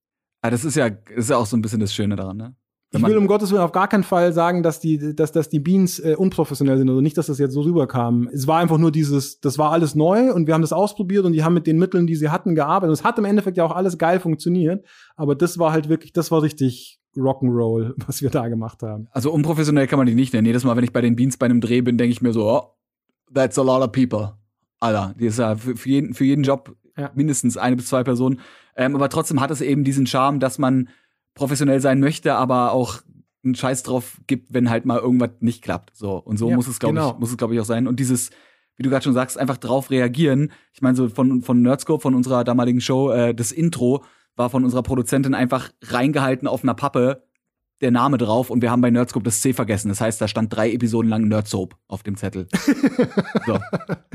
Ah, das ist ja, ist ja auch so ein bisschen das Schöne daran, ne? Ich will um Gottes Willen auf gar keinen Fall sagen, dass die, dass, dass die Beans äh, unprofessionell sind oder nicht, dass das jetzt so rüberkam. Es war einfach nur dieses, das war alles neu und wir haben das ausprobiert und die haben mit den Mitteln, die sie hatten, gearbeitet. Und es hat im Endeffekt ja auch alles geil funktioniert. Aber das war halt wirklich, das war richtig Rock'n'Roll, was wir da gemacht haben. Also unprofessionell kann man die nicht nennen. Jedes Mal, wenn ich bei den Beans bei einem Dreh bin, denke ich mir so, oh, that's a lot of people. Alter, die ist ja für, für, jeden, für jeden Job ja. mindestens eine bis zwei Personen. Ähm, aber trotzdem hat es eben diesen Charme, dass man professionell sein möchte, aber auch einen Scheiß drauf gibt, wenn halt mal irgendwas nicht klappt. So und so ja, muss es glaube genau. ich muss es glaube ich auch sein und dieses wie du gerade schon sagst, einfach drauf reagieren. Ich meine so von von Nerdscope von unserer damaligen Show, äh, das Intro war von unserer Produzentin einfach reingehalten auf einer Pappe der Name drauf und wir haben bei Nerdscope das C vergessen. Das heißt, da stand drei Episoden lang Nerdsoap auf dem Zettel. so.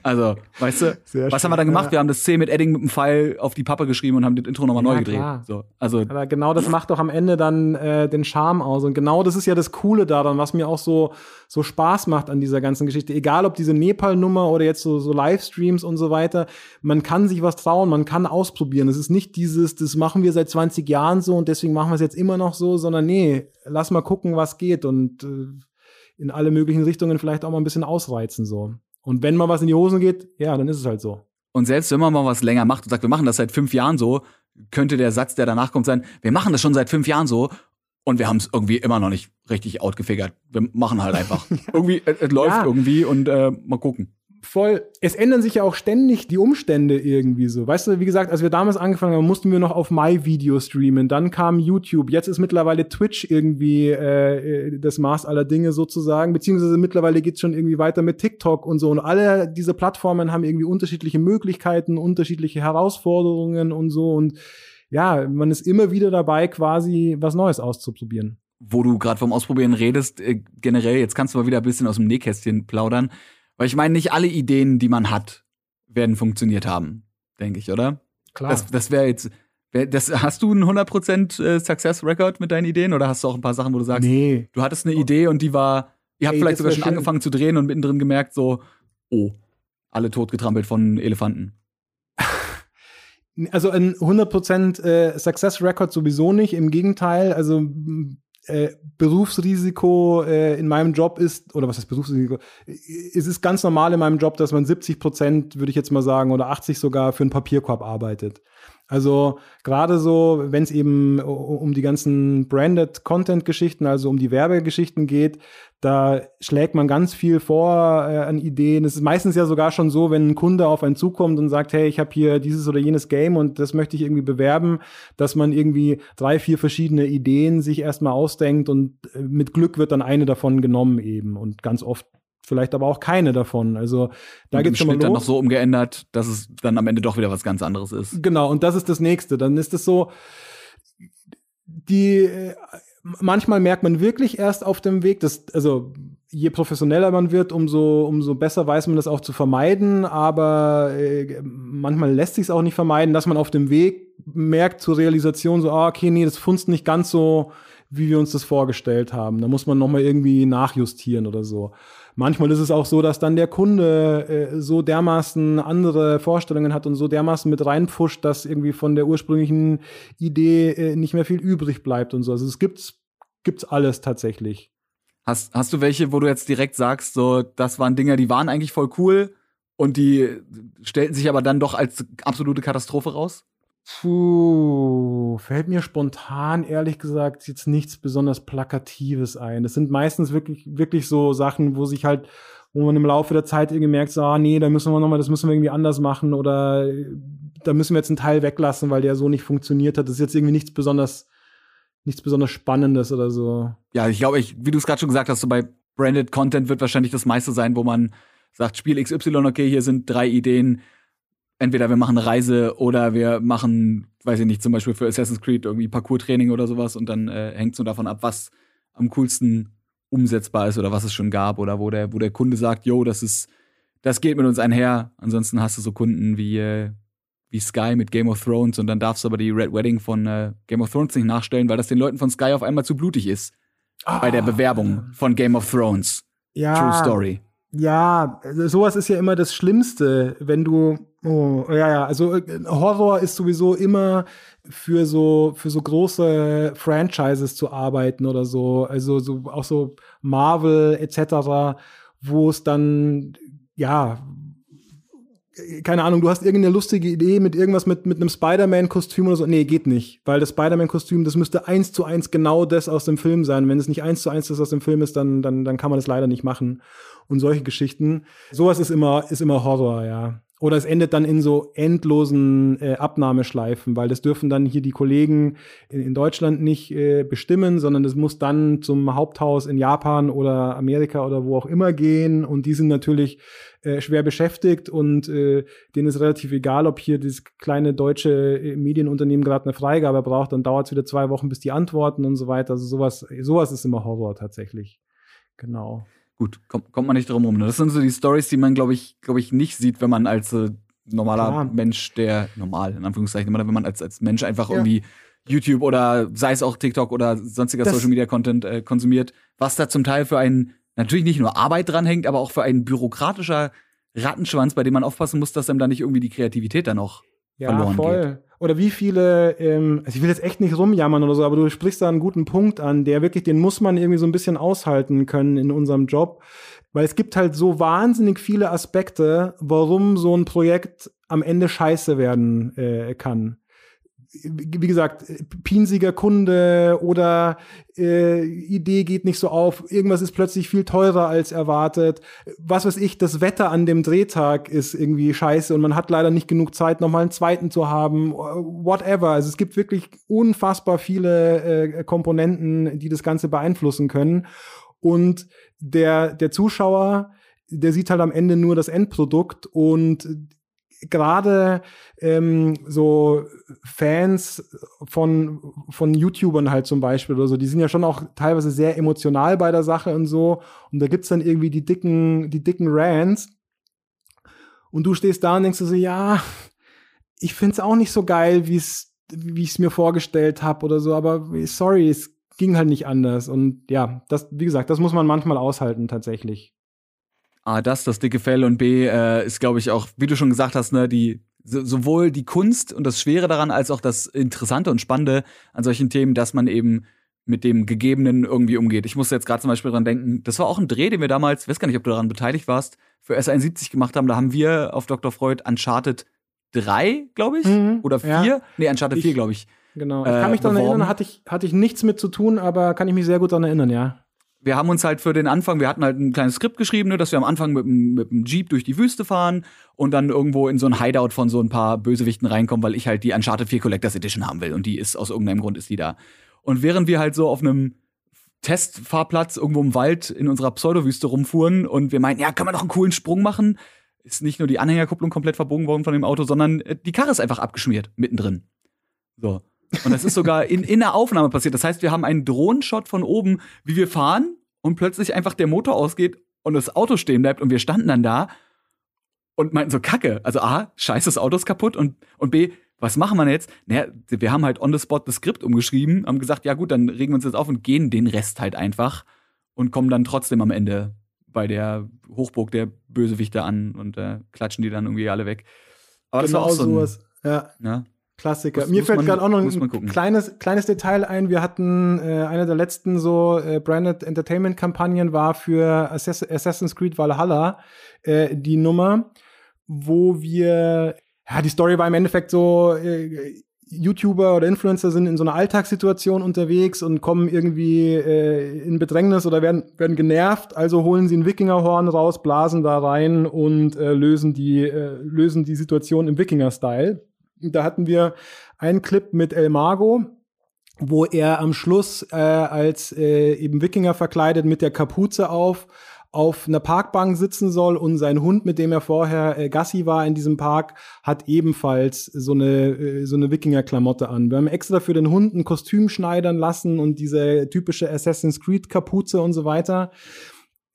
Also, weißt du, Sehr was schön, haben wir dann gemacht? Ja. Wir haben das C mit Edding mit dem Pfeil auf die Pappe geschrieben und haben das Intro nochmal ja, neu gedreht. So, also Aber genau das macht doch am Ende dann äh, den Charme aus. Und genau das ist ja das Coole daran, was mir auch so, so Spaß macht an dieser ganzen Geschichte. Egal ob diese Nepal-Nummer oder jetzt so, so Livestreams und so weiter. Man kann sich was trauen, man kann ausprobieren. Es ist nicht dieses, das machen wir seit 20 Jahren so und deswegen machen wir es jetzt immer noch so, sondern nee, lass mal gucken, was geht und äh, in alle möglichen Richtungen vielleicht auch mal ein bisschen ausreizen so. Und wenn mal was in die Hosen geht, ja, dann ist es halt so. Und selbst wenn man mal was länger macht und sagt, wir machen das seit fünf Jahren so, könnte der Satz, der danach kommt, sein, wir machen das schon seit fünf Jahren so und wir haben es irgendwie immer noch nicht richtig outgefigert. Wir machen halt einfach. Irgendwie, es, es läuft ja. irgendwie und äh, mal gucken voll, es ändern sich ja auch ständig die Umstände irgendwie so. Weißt du, wie gesagt, als wir damals angefangen haben, mussten wir noch auf My-Video streamen, dann kam YouTube, jetzt ist mittlerweile Twitch irgendwie äh, äh das Maß aller Dinge sozusagen, beziehungsweise mittlerweile geht's schon irgendwie weiter mit TikTok und so. Und alle diese Plattformen haben irgendwie unterschiedliche Möglichkeiten, unterschiedliche Herausforderungen und so. Und ja, man ist immer wieder dabei, quasi was Neues auszuprobieren wo du gerade vom Ausprobieren redest, äh, generell, jetzt kannst du mal wieder ein bisschen aus dem Nähkästchen plaudern. Weil ich meine, nicht alle Ideen, die man hat, werden funktioniert haben, denke ich, oder? Klar. Das, das wäre jetzt. Das, hast du einen 100% äh, Success Record mit deinen Ideen oder hast du auch ein paar Sachen, wo du sagst, nee. du hattest eine Idee und die war, ihr habt Ey, vielleicht sogar schon schön. angefangen zu drehen und mittendrin gemerkt, so, oh, alle totgetrampelt von Elefanten. Also ein 100% äh, Success Record sowieso nicht, im Gegenteil, also äh, Berufsrisiko äh, in meinem Job ist, oder was heißt Berufsrisiko? Es ist ganz normal in meinem Job, dass man 70 Prozent, würde ich jetzt mal sagen, oder 80 sogar für einen Papierkorb arbeitet. Also gerade so, wenn es eben um die ganzen Branded Content Geschichten, also um die Werbegeschichten geht, da schlägt man ganz viel vor äh, an Ideen. Es ist meistens ja sogar schon so, wenn ein Kunde auf einen zukommt und sagt, hey, ich habe hier dieses oder jenes Game und das möchte ich irgendwie bewerben, dass man irgendwie drei, vier verschiedene Ideen sich erstmal ausdenkt und äh, mit Glück wird dann eine davon genommen eben und ganz oft vielleicht aber auch keine davon. Also da und geht's schon mal los. dann noch so umgeändert, dass es dann am Ende doch wieder was ganz anderes ist. Genau, und das ist das nächste. Dann ist es so, die äh, manchmal merkt man wirklich erst auf dem Weg, dass, also je professioneller man wird, umso, umso besser weiß man das auch zu vermeiden. Aber äh, manchmal lässt sich es auch nicht vermeiden, dass man auf dem Weg merkt zur Realisation so, ah, okay, nee, das funzt nicht ganz so, wie wir uns das vorgestellt haben. Da muss man nochmal irgendwie nachjustieren oder so. Manchmal ist es auch so, dass dann der Kunde äh, so dermaßen andere Vorstellungen hat und so dermaßen mit reinpfuscht, dass irgendwie von der ursprünglichen Idee äh, nicht mehr viel übrig bleibt und so. Also es gibt's, gibt's alles tatsächlich. Hast, hast du welche, wo du jetzt direkt sagst, so, das waren Dinge, die waren eigentlich voll cool und die stellten sich aber dann doch als absolute Katastrophe raus? Puh, fällt mir spontan ehrlich gesagt jetzt nichts besonders Plakatives ein. Das sind meistens wirklich, wirklich so Sachen, wo sich halt, wo man im Laufe der Zeit irgendwie merkt, so, ah, nee, da müssen wir nochmal, das müssen wir irgendwie anders machen oder da müssen wir jetzt einen Teil weglassen, weil der so nicht funktioniert hat. Das ist jetzt irgendwie nichts besonders, nichts besonders Spannendes oder so. Ja, ich glaube, ich, wie du es gerade schon gesagt hast, so bei Branded Content wird wahrscheinlich das meiste sein, wo man sagt, Spiel XY, okay, hier sind drei Ideen, entweder wir machen eine Reise oder wir machen, weiß ich nicht, zum Beispiel für Assassin's Creed irgendwie Parcours-Training oder sowas und dann äh, hängt es nur davon ab, was am coolsten umsetzbar ist oder was es schon gab oder wo der, wo der Kunde sagt, yo, das ist, das geht mit uns einher. Ansonsten hast du so Kunden wie, äh, wie Sky mit Game of Thrones und dann darfst du aber die Red Wedding von äh, Game of Thrones nicht nachstellen, weil das den Leuten von Sky auf einmal zu blutig ist. Ah, bei der Bewerbung von Game of Thrones. Ja. True Story. Ja, sowas ist ja immer das Schlimmste, wenn du Oh, ja, ja, also äh, Horror ist sowieso immer für so für so große Franchises zu arbeiten oder so, also so auch so Marvel etc., wo es dann ja keine Ahnung, du hast irgendeine lustige Idee mit irgendwas mit, mit einem Spider-Man-Kostüm oder so. Nee, geht nicht. Weil das Spider-Man-Kostüm, das müsste eins zu eins genau das aus dem Film sein. Wenn es nicht eins zu eins das aus dem Film ist, dann, dann, dann kann man das leider nicht machen. Und solche Geschichten. Sowas ist immer, ist immer Horror, ja. Oder es endet dann in so endlosen äh, Abnahmeschleifen, weil das dürfen dann hier die Kollegen in, in Deutschland nicht äh, bestimmen, sondern das muss dann zum Haupthaus in Japan oder Amerika oder wo auch immer gehen. Und die sind natürlich äh, schwer beschäftigt und äh, denen ist relativ egal, ob hier das kleine deutsche äh, Medienunternehmen gerade eine Freigabe braucht, dann dauert es wieder zwei Wochen, bis die antworten und so weiter. Also sowas, sowas ist immer Horror tatsächlich. Genau gut, kommt, kommt man nicht drum rum. Das sind so die Stories, die man, glaube ich, glaube ich, nicht sieht, wenn man als äh, normaler Klar. Mensch, der normal, in Anführungszeichen, wenn man als, als Mensch einfach ja. irgendwie YouTube oder sei es auch TikTok oder sonstiger das Social Media Content äh, konsumiert, was da zum Teil für einen natürlich nicht nur Arbeit dranhängt, aber auch für ein bürokratischer Rattenschwanz, bei dem man aufpassen muss, dass einem da nicht irgendwie die Kreativität dann noch ja, verloren voll. geht. Oder wie viele, ähm, also ich will jetzt echt nicht rumjammern oder so, aber du sprichst da einen guten Punkt an, der wirklich, den muss man irgendwie so ein bisschen aushalten können in unserem Job. Weil es gibt halt so wahnsinnig viele Aspekte, warum so ein Projekt am Ende scheiße werden äh, kann wie gesagt, pinsiger Kunde oder äh, Idee geht nicht so auf, irgendwas ist plötzlich viel teurer als erwartet. Was weiß ich, das Wetter an dem Drehtag ist irgendwie scheiße und man hat leider nicht genug Zeit, nochmal einen zweiten zu haben. Whatever. Also es gibt wirklich unfassbar viele äh, Komponenten, die das Ganze beeinflussen können. Und der, der Zuschauer, der sieht halt am Ende nur das Endprodukt und gerade ähm, so Fans von, von YouTubern halt zum Beispiel oder so, die sind ja schon auch teilweise sehr emotional bei der Sache und so. Und da gibt's dann irgendwie die dicken, die dicken Rants. Und du stehst da und denkst so, ja, ich find's auch nicht so geil, wie es wie ich es mir vorgestellt habe oder so, aber sorry, es ging halt nicht anders. Und ja, das, wie gesagt, das muss man manchmal aushalten tatsächlich. A, das, das dicke Fell und B, äh, ist, glaube ich, auch, wie du schon gesagt hast, ne, die so, sowohl die Kunst und das Schwere daran, als auch das Interessante und Spannende an solchen Themen, dass man eben mit dem Gegebenen irgendwie umgeht. Ich musste jetzt gerade zum Beispiel dran denken, das war auch ein Dreh, den wir damals, weiß gar nicht, ob du daran beteiligt warst, für S71 gemacht haben. Da haben wir auf Dr. Freud Uncharted 3, glaube ich, mhm, oder 4. Ja. Nee, Uncharted ich, 4, glaube ich. Genau. Ich kann mich äh, daran erinnern, hatte ich, hatte ich nichts mit zu tun, aber kann ich mich sehr gut daran erinnern, ja wir haben uns halt für den Anfang, wir hatten halt ein kleines Skript geschrieben, ne, dass wir am Anfang mit, mit dem Jeep durch die Wüste fahren und dann irgendwo in so ein Hideout von so ein paar Bösewichten reinkommen, weil ich halt die Uncharted 4 Collectors Edition haben will und die ist aus irgendeinem Grund ist die da. Und während wir halt so auf einem Testfahrplatz irgendwo im Wald in unserer Pseudowüste rumfuhren und wir meinten, ja, können wir doch einen coolen Sprung machen, ist nicht nur die Anhängerkupplung komplett verbogen worden von dem Auto, sondern äh, die Karre ist einfach abgeschmiert mittendrin. So. Und das ist sogar in, in der Aufnahme passiert. Das heißt, wir haben einen Drohnenshot von oben, wie wir fahren und plötzlich einfach der Motor ausgeht und das Auto stehen bleibt und wir standen dann da und meinten so, Kacke. Also A, scheiße, das Auto ist kaputt und, und B, was machen wir jetzt? Naja, wir haben halt on the spot das Skript umgeschrieben, haben gesagt, ja gut, dann regen wir uns jetzt auf und gehen den Rest halt einfach und kommen dann trotzdem am Ende bei der Hochburg der Bösewichte an und äh, klatschen die dann irgendwie alle weg. Aber genau das war auch so ein, sowas. Ja. ja. Klassiker. Muss, Mir muss fällt gerade auch noch ein kleines, kleines Detail ein. Wir hatten äh, eine der letzten so äh, Branded Entertainment Kampagnen war für Assass Assassin's Creed Valhalla äh, die Nummer, wo wir ja die Story war im Endeffekt so äh, YouTuber oder Influencer sind in so einer Alltagssituation unterwegs und kommen irgendwie äh, in Bedrängnis oder werden, werden genervt, also holen sie ein Wikingerhorn raus, blasen da rein und äh, lösen, die, äh, lösen die Situation im Wikinger-Style. Da hatten wir einen Clip mit El Mago, wo er am Schluss äh, als äh, eben Wikinger verkleidet mit der Kapuze auf auf einer Parkbank sitzen soll und sein Hund, mit dem er vorher äh, Gassi war in diesem Park, hat ebenfalls so eine äh, so eine Wikinger-Klamotte an. Wir haben extra für den Hund ein Kostüm schneidern lassen und diese typische Assassin's Creed Kapuze und so weiter.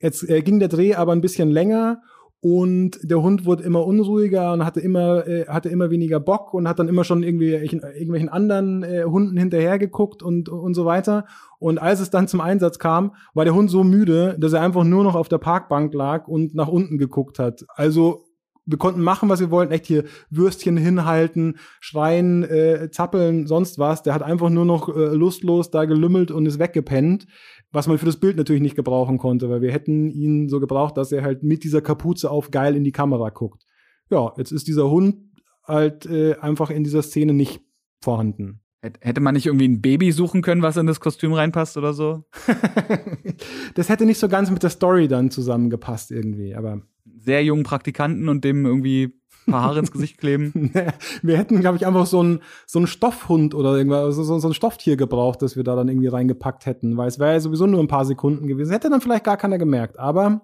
Jetzt äh, ging der Dreh aber ein bisschen länger und der Hund wurde immer unruhiger und hatte immer äh, hatte immer weniger Bock und hat dann immer schon irgendwie irgendwelchen anderen äh, Hunden hinterhergeguckt und und so weiter. Und als es dann zum Einsatz kam war der Hund so müde dass er einfach nur noch auf der Parkbank lag und nach unten geguckt hat. Also wir konnten machen, was wir wollten, echt hier Würstchen hinhalten, schreien, äh, zappeln, sonst was. Der hat einfach nur noch äh, lustlos da gelümmelt und ist weggepennt was man für das Bild natürlich nicht gebrauchen konnte, weil wir hätten ihn so gebraucht, dass er halt mit dieser Kapuze auf geil in die Kamera guckt. Ja, jetzt ist dieser Hund halt äh, einfach in dieser Szene nicht vorhanden. Hätte man nicht irgendwie ein Baby suchen können, was in das Kostüm reinpasst oder so? das hätte nicht so ganz mit der Story dann zusammengepasst irgendwie, aber. Sehr jungen Praktikanten und dem irgendwie paar Haare ins Gesicht kleben. wir hätten, glaube ich, einfach so einen so einen Stoffhund oder irgendwas, also so, so ein Stofftier gebraucht, das wir da dann irgendwie reingepackt hätten, weil es wäre ja sowieso nur ein paar Sekunden gewesen. Hätte dann vielleicht gar keiner gemerkt, aber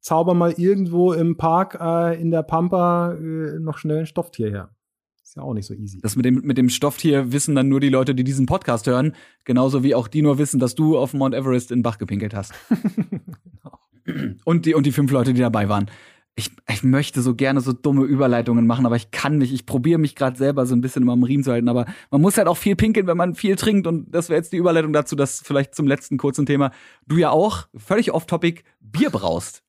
zauber mal irgendwo im Park äh, in der Pampa äh, noch schnell ein Stofftier her. Ist ja auch nicht so easy. Das mit dem, mit dem Stofftier wissen dann nur die Leute, die diesen Podcast hören. Genauso wie auch die nur wissen, dass du auf Mount Everest in Bach gepinkelt hast. genau. und, die, und die fünf Leute, die dabei waren. Ich, ich möchte so gerne so dumme Überleitungen machen, aber ich kann nicht. Ich probiere mich gerade selber so ein bisschen immer am Riemen zu halten. Aber man muss halt auch viel pinkeln, wenn man viel trinkt. Und das wäre jetzt die Überleitung dazu, dass vielleicht zum letzten kurzen Thema du ja auch völlig off-topic Bier braust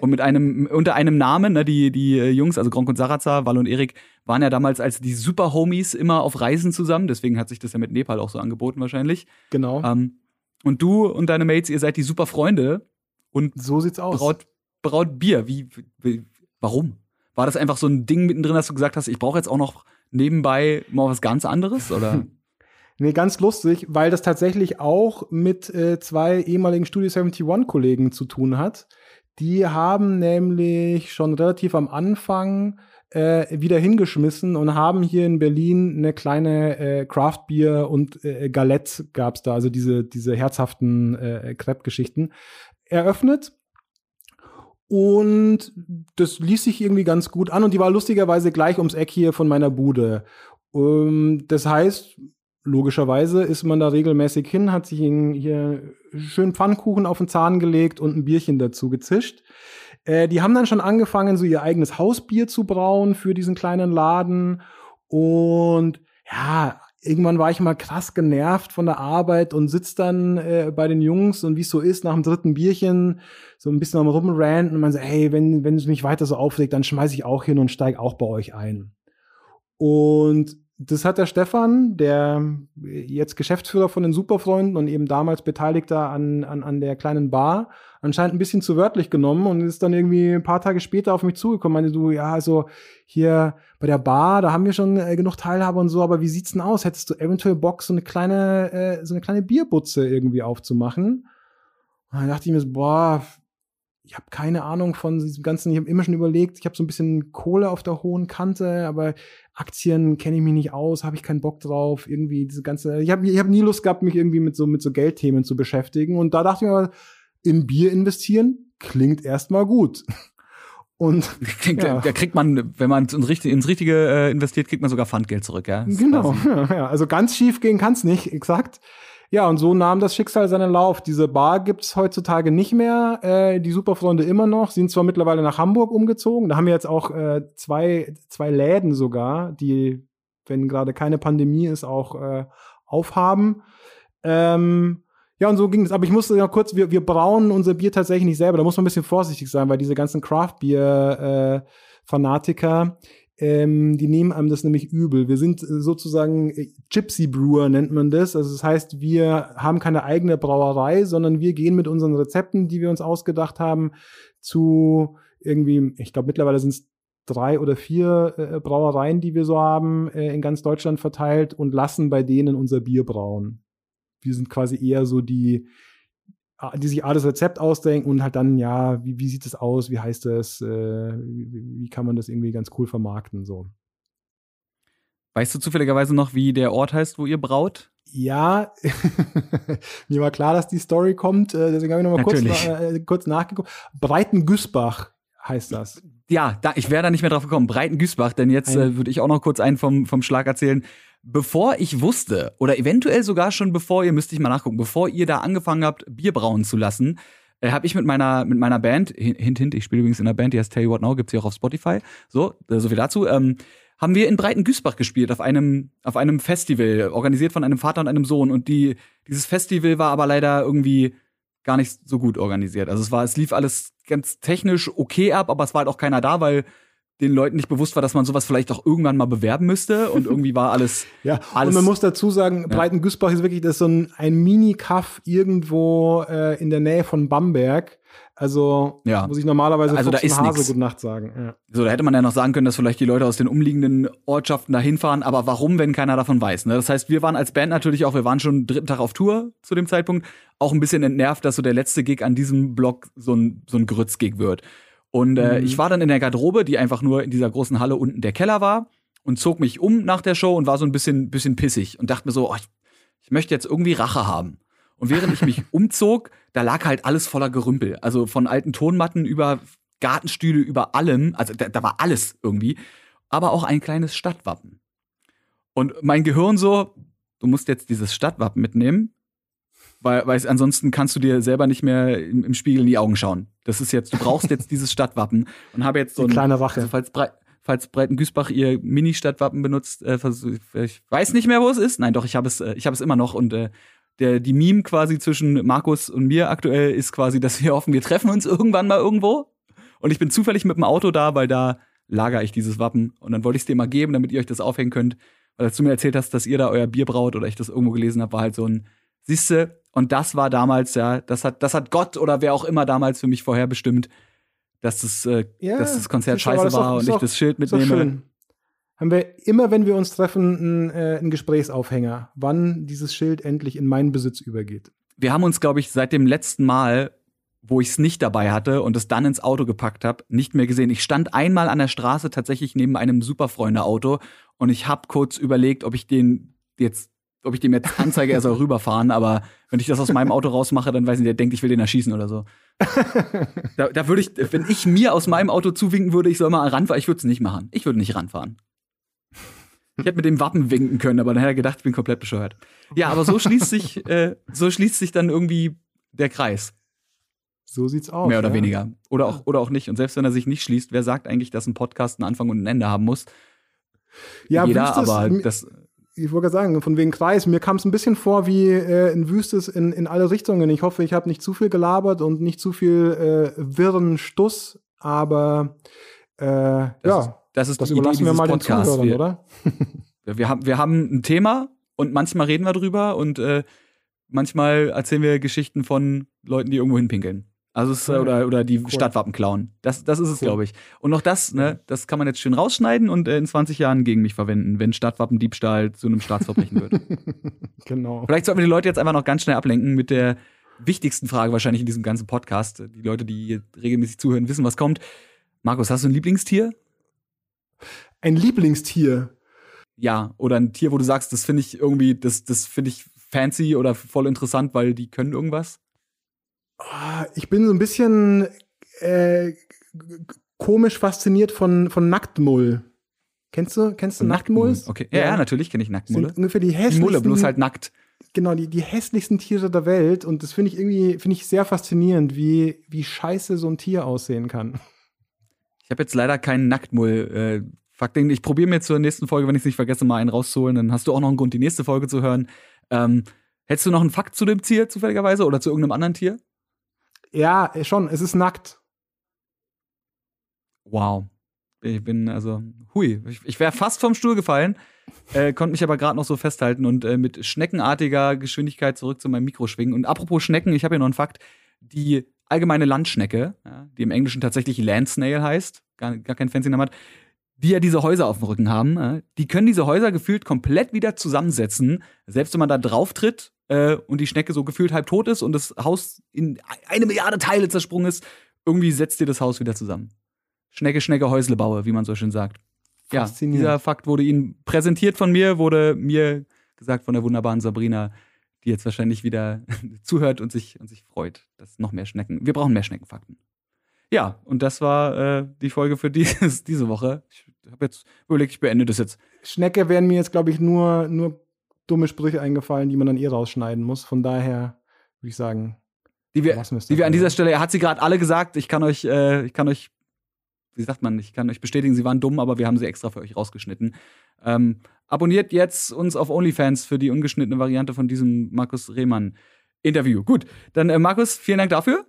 und mit einem, unter einem Namen, ne, die, die Jungs, also Gronk und Sarazar, Wall und Erik, waren ja damals als die Super Homies immer auf Reisen zusammen. Deswegen hat sich das ja mit Nepal auch so angeboten wahrscheinlich. Genau. Ähm, und du und deine Mates, ihr seid die Super Freunde. Und so sieht's aus. Braut, braut Bier. Wie, wie, warum? War das einfach so ein Ding mittendrin, dass du gesagt hast, ich brauche jetzt auch noch nebenbei mal was ganz anderes? Oder? Nee, ganz lustig, weil das tatsächlich auch mit äh, zwei ehemaligen Studio 71 Kollegen zu tun hat. Die haben nämlich schon relativ am Anfang äh, wieder hingeschmissen und haben hier in Berlin eine kleine äh, Craft Beer und äh, Galette gab's da, also diese diese herzhaften äh, Crepe-Geschichten eröffnet. Und das ließ sich irgendwie ganz gut an und die war lustigerweise gleich ums Eck hier von meiner Bude. Um, ähm, das heißt, logischerweise ist man da regelmäßig hin, hat sich hier schön Pfannkuchen auf den Zahn gelegt und ein Bierchen dazu gezischt. Äh, die haben dann schon angefangen, so ihr eigenes Hausbier zu brauen für diesen kleinen Laden. Und ja, irgendwann war ich mal krass genervt von der Arbeit und sitz dann äh, bei den Jungs und wie es so ist, nach dem dritten Bierchen so ein bisschen am Rumranten und man sagt, hey, wenn, wenn es mich weiter so aufregt, dann schmeiß ich auch hin und steig auch bei euch ein. Und das hat der Stefan, der jetzt Geschäftsführer von den Superfreunden und eben damals Beteiligter an, an, an der kleinen Bar, anscheinend ein bisschen zu wörtlich genommen und ist dann irgendwie ein paar Tage später auf mich zugekommen. Meinte du, ja, also hier bei der Bar, da haben wir schon äh, genug Teilhaber und so, aber wie sieht's denn aus? Hättest du eventuell Bock, so eine kleine, äh, so eine kleine Bierbutze irgendwie aufzumachen? Und dann dachte ich mir so, boah, ich habe keine Ahnung von diesem ganzen, ich habe immer schon überlegt, ich habe so ein bisschen Kohle auf der hohen Kante, aber Aktien kenne ich mich nicht aus, habe ich keinen Bock drauf, irgendwie diese ganze, ich habe ich hab nie Lust gehabt, mich irgendwie mit so mit so Geldthemen zu beschäftigen und da dachte ich mir, in Bier investieren klingt erstmal gut. Und Klingt, ja. da kriegt man, wenn man ins Richtige, ins Richtige äh, investiert, kriegt man sogar Pfandgeld zurück, ja. Genau, ja. Also ganz schief gehen kann's nicht, exakt. Ja, und so nahm das Schicksal seinen Lauf. Diese Bar gibt's heutzutage nicht mehr. Äh, die Superfreunde immer noch, sind zwar mittlerweile nach Hamburg umgezogen. Da haben wir jetzt auch äh, zwei, zwei Läden sogar, die, wenn gerade keine Pandemie ist, auch äh, aufhaben. Ähm, ja, und so ging es. Aber ich musste ja kurz, wir, wir brauen unser Bier tatsächlich nicht selber. Da muss man ein bisschen vorsichtig sein, weil diese ganzen Craft-Bier-Fanatiker, äh, ähm, die nehmen einem das nämlich übel. Wir sind äh, sozusagen äh, Gypsy Brewer nennt man das. Also das heißt, wir haben keine eigene Brauerei, sondern wir gehen mit unseren Rezepten, die wir uns ausgedacht haben, zu irgendwie, ich glaube mittlerweile sind es drei oder vier äh, Brauereien, die wir so haben, äh, in ganz Deutschland verteilt und lassen bei denen unser Bier brauen. Wir sind quasi eher so die, die sich alles Rezept ausdenken und halt dann, ja, wie, wie sieht es aus, wie heißt das, äh, wie, wie, kann man das irgendwie ganz cool vermarkten, so. Weißt du zufälligerweise noch, wie der Ort heißt, wo ihr braut? Ja, mir war klar, dass die Story kommt, äh, deswegen habe ich nochmal kurz, äh, kurz nachgeguckt. Breitengüßbach heißt das. Ja, da, ich wäre da nicht mehr drauf gekommen. Breitengüßbach, denn jetzt äh, würde ich auch noch kurz einen vom, vom Schlag erzählen bevor ich wusste, oder eventuell sogar schon bevor ihr, müsste ich mal nachgucken, bevor ihr da angefangen habt, Bier brauen zu lassen, äh, habe ich mit meiner, mit meiner Band, hint, hint, ich spiele übrigens in einer Band, die heißt Tell You What Now, gibt's hier auch auf Spotify, so, äh, so viel dazu, ähm, haben wir in Breitengüßbach gespielt auf einem auf einem Festival organisiert von einem Vater und einem Sohn. Und die dieses Festival war aber leider irgendwie gar nicht so gut organisiert. Also es war es lief alles ganz technisch okay ab, aber es war halt auch keiner da, weil den Leuten nicht bewusst war, dass man sowas vielleicht auch irgendwann mal bewerben müsste und irgendwie war alles. ja, alles, und man muss dazu sagen, ja. Breitengüßbach ist wirklich das ist so ein, ein Mini-Kaff irgendwo äh, in der Nähe von Bamberg. Also ja. muss ich normalerweise also da ist Hase nix. gute Nacht sagen. Ja. So, da hätte man ja noch sagen können, dass vielleicht die Leute aus den umliegenden Ortschaften da hinfahren, aber warum, wenn keiner davon weiß? Ne? Das heißt, wir waren als Band natürlich auch, wir waren schon dritten Tag auf Tour zu dem Zeitpunkt, auch ein bisschen entnervt, dass so der letzte Gig an diesem Block so ein, so ein Grütz-Gig wird. Und äh, mhm. ich war dann in der Garderobe, die einfach nur in dieser großen Halle unten der Keller war und zog mich um nach der Show und war so ein bisschen, bisschen pissig und dachte mir so, oh, ich, ich möchte jetzt irgendwie Rache haben. Und während ich mich umzog, da lag halt alles voller Gerümpel. Also von alten Tonmatten über Gartenstühle, über allem. Also da, da war alles irgendwie. Aber auch ein kleines Stadtwappen. Und mein Gehirn so, du musst jetzt dieses Stadtwappen mitnehmen, weil, weil ansonsten kannst du dir selber nicht mehr im, im, Spiegel in die Augen schauen. Das ist jetzt, du brauchst jetzt dieses Stadtwappen und habe jetzt so ein, kleine Wache. Also falls, Bre falls Breiten-Güßbach ihr Mini-Stadtwappen benutzt, äh, ich weiß nicht mehr, wo es ist. Nein, doch, ich habe es, äh, ich habe es immer noch und äh, der, die Meme quasi zwischen Markus und mir aktuell ist quasi, dass wir hoffen, wir treffen uns irgendwann mal irgendwo. Und ich bin zufällig mit dem Auto da, weil da lager ich dieses Wappen. Und dann wollte ich es dir mal geben, damit ihr euch das aufhängen könnt weil du mir erzählt hast, dass ihr da euer Bier braut oder ich das irgendwo gelesen habe, war halt so ein, siehste, und das war damals, ja, das hat, das hat Gott oder wer auch immer damals für mich vorherbestimmt, dass das, äh, ja, dass das Konzert scheiße war und ich das Schild mitnehme. Schön. Haben wir immer, wenn wir uns treffen, einen, äh, einen Gesprächsaufhänger, wann dieses Schild endlich in meinen Besitz übergeht. Wir haben uns, glaube ich, seit dem letzten Mal wo ich es nicht dabei hatte und es dann ins Auto gepackt habe, nicht mehr gesehen. Ich stand einmal an der Straße tatsächlich neben einem Superfreunde-Auto und ich habe kurz überlegt, ob ich den jetzt, ob ich dem jetzt anzeige, er soll rüberfahren, aber wenn ich das aus meinem Auto rausmache, dann weiß ich, der denkt, ich will den erschießen oder so. da, da würde ich, wenn ich mir aus meinem Auto zuwinken würde, ich soll mal ranfahren, ich würde es nicht machen. Ich würde nicht ranfahren. Ich hätte mit dem Wappen winken können, aber dann hätte er gedacht, ich bin komplett bescheuert. Ja, aber so schließt sich, äh, so schließt sich dann irgendwie der Kreis. So sieht's aus. Mehr oder ja. weniger. Oder auch, oder auch nicht. Und selbst wenn er sich nicht schließt, wer sagt eigentlich, dass ein Podcast einen Anfang und ein Ende haben muss? Ja, Jeder, Wüstes, aber das. Ich wollte sagen, von wegen Kreis, mir kam es ein bisschen vor wie äh, ein Wüstes in, in alle Richtungen. Ich hoffe, ich habe nicht zu viel gelabert und nicht zu viel äh, wirren Stuss, aber äh, das ja, ist, das ist das die überlassen Idee wir mal Podcasts. den Zuhörern, wir, oder? wir, haben, wir haben ein Thema und manchmal reden wir drüber und äh, manchmal erzählen wir Geschichten von Leuten, die irgendwo hinpinkeln. Also es, cool. oder, oder die cool. Stadtwappen klauen. Das, das ist es, cool. glaube ich. Und noch das, ne, das kann man jetzt schön rausschneiden und äh, in 20 Jahren gegen mich verwenden, wenn Stadtwappendiebstahl zu einem Staatsverbrechen wird. genau. Vielleicht sollten wir die Leute jetzt einfach noch ganz schnell ablenken mit der wichtigsten Frage wahrscheinlich in diesem ganzen Podcast. Die Leute, die regelmäßig zuhören, wissen, was kommt. Markus, hast du ein Lieblingstier? Ein Lieblingstier? Ja, oder ein Tier, wo du sagst, das finde ich irgendwie, das, das finde ich fancy oder voll interessant, weil die können irgendwas? Ah, ich bin so ein bisschen äh, komisch fasziniert von, von Nacktmull. Kennst du, kennst du Nacktmull? Okay. Ja, ja, natürlich kenne ich Nacktmulle. Sind ungefähr die hässlichsten. Die Mulle, bloß halt nackt. Genau, die, die hässlichsten Tiere der Welt. Und das finde ich irgendwie, finde ich sehr faszinierend, wie, wie scheiße so ein Tier aussehen kann. Ich habe jetzt leider keinen Nacktmull. Äh, Fakt, ich probiere mir zur nächsten Folge, wenn ich es nicht vergesse, mal einen rauszuholen. Dann hast du auch noch einen Grund, die nächste Folge zu hören. Ähm, hättest du noch einen Fakt zu dem Tier zufälligerweise oder zu irgendeinem anderen Tier? Ja, schon, es ist nackt. Wow. Ich bin also, hui, ich, ich wäre fast vom Stuhl gefallen, äh, konnte mich aber gerade noch so festhalten und äh, mit schneckenartiger Geschwindigkeit zurück zu meinem Mikro schwingen. Und apropos Schnecken, ich habe hier noch einen Fakt. Die allgemeine Landschnecke, ja, die im Englischen tatsächlich Land Snail heißt, gar, gar kein fancy Name hat, die ja diese Häuser auf dem Rücken haben, die können diese Häuser gefühlt komplett wieder zusammensetzen. Selbst wenn man da drauf tritt äh, und die Schnecke so gefühlt halb tot ist und das Haus in eine Milliarde Teile zersprungen ist, irgendwie setzt ihr das Haus wieder zusammen. Schnecke, Schnecke, Häusle baue, wie man so schön sagt. Ja, dieser Fakt wurde Ihnen präsentiert von mir, wurde mir gesagt von der wunderbaren Sabrina, die jetzt wahrscheinlich wieder zuhört und sich, und sich freut, dass noch mehr Schnecken. Wir brauchen mehr Schneckenfakten. Ja, und das war äh, die Folge für dieses, diese Woche. Ich habe jetzt überlegt, ich beende das jetzt. Schnecke wären mir jetzt, glaube ich, nur, nur dumme Sprüche eingefallen, die man dann eh rausschneiden muss. Von daher würde ich sagen, die wir, die wir an dieser Stelle, er hat sie gerade alle gesagt. Ich kann euch, äh, ich kann euch, wie sagt man, ich kann euch bestätigen, sie waren dumm, aber wir haben sie extra für euch rausgeschnitten. Ähm, abonniert jetzt uns auf OnlyFans für die ungeschnittene Variante von diesem Markus Rehmann Interview. Gut, dann äh, Markus, vielen Dank dafür.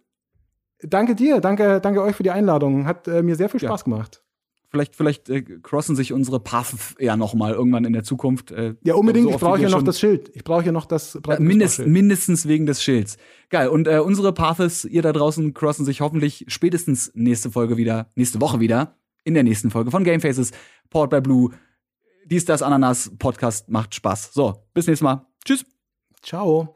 Danke dir, danke, danke euch für die Einladung. Hat äh, mir sehr viel Spaß ja. gemacht vielleicht, vielleicht äh, crossen sich unsere Paths ja noch mal irgendwann in der Zukunft. Äh, ja, unbedingt. So ich brauche ja noch das Schild. Ich brauche ja noch das. Äh, mindest, mindestens wegen des Schilds. Geil. Und äh, unsere Paths, ihr da draußen, crossen sich hoffentlich spätestens nächste Folge wieder, nächste Woche wieder, in der nächsten Folge von Game Faces, Port by Blue. Dies, das, Ananas, Podcast macht Spaß. So, bis nächstes Mal. Tschüss. Ciao.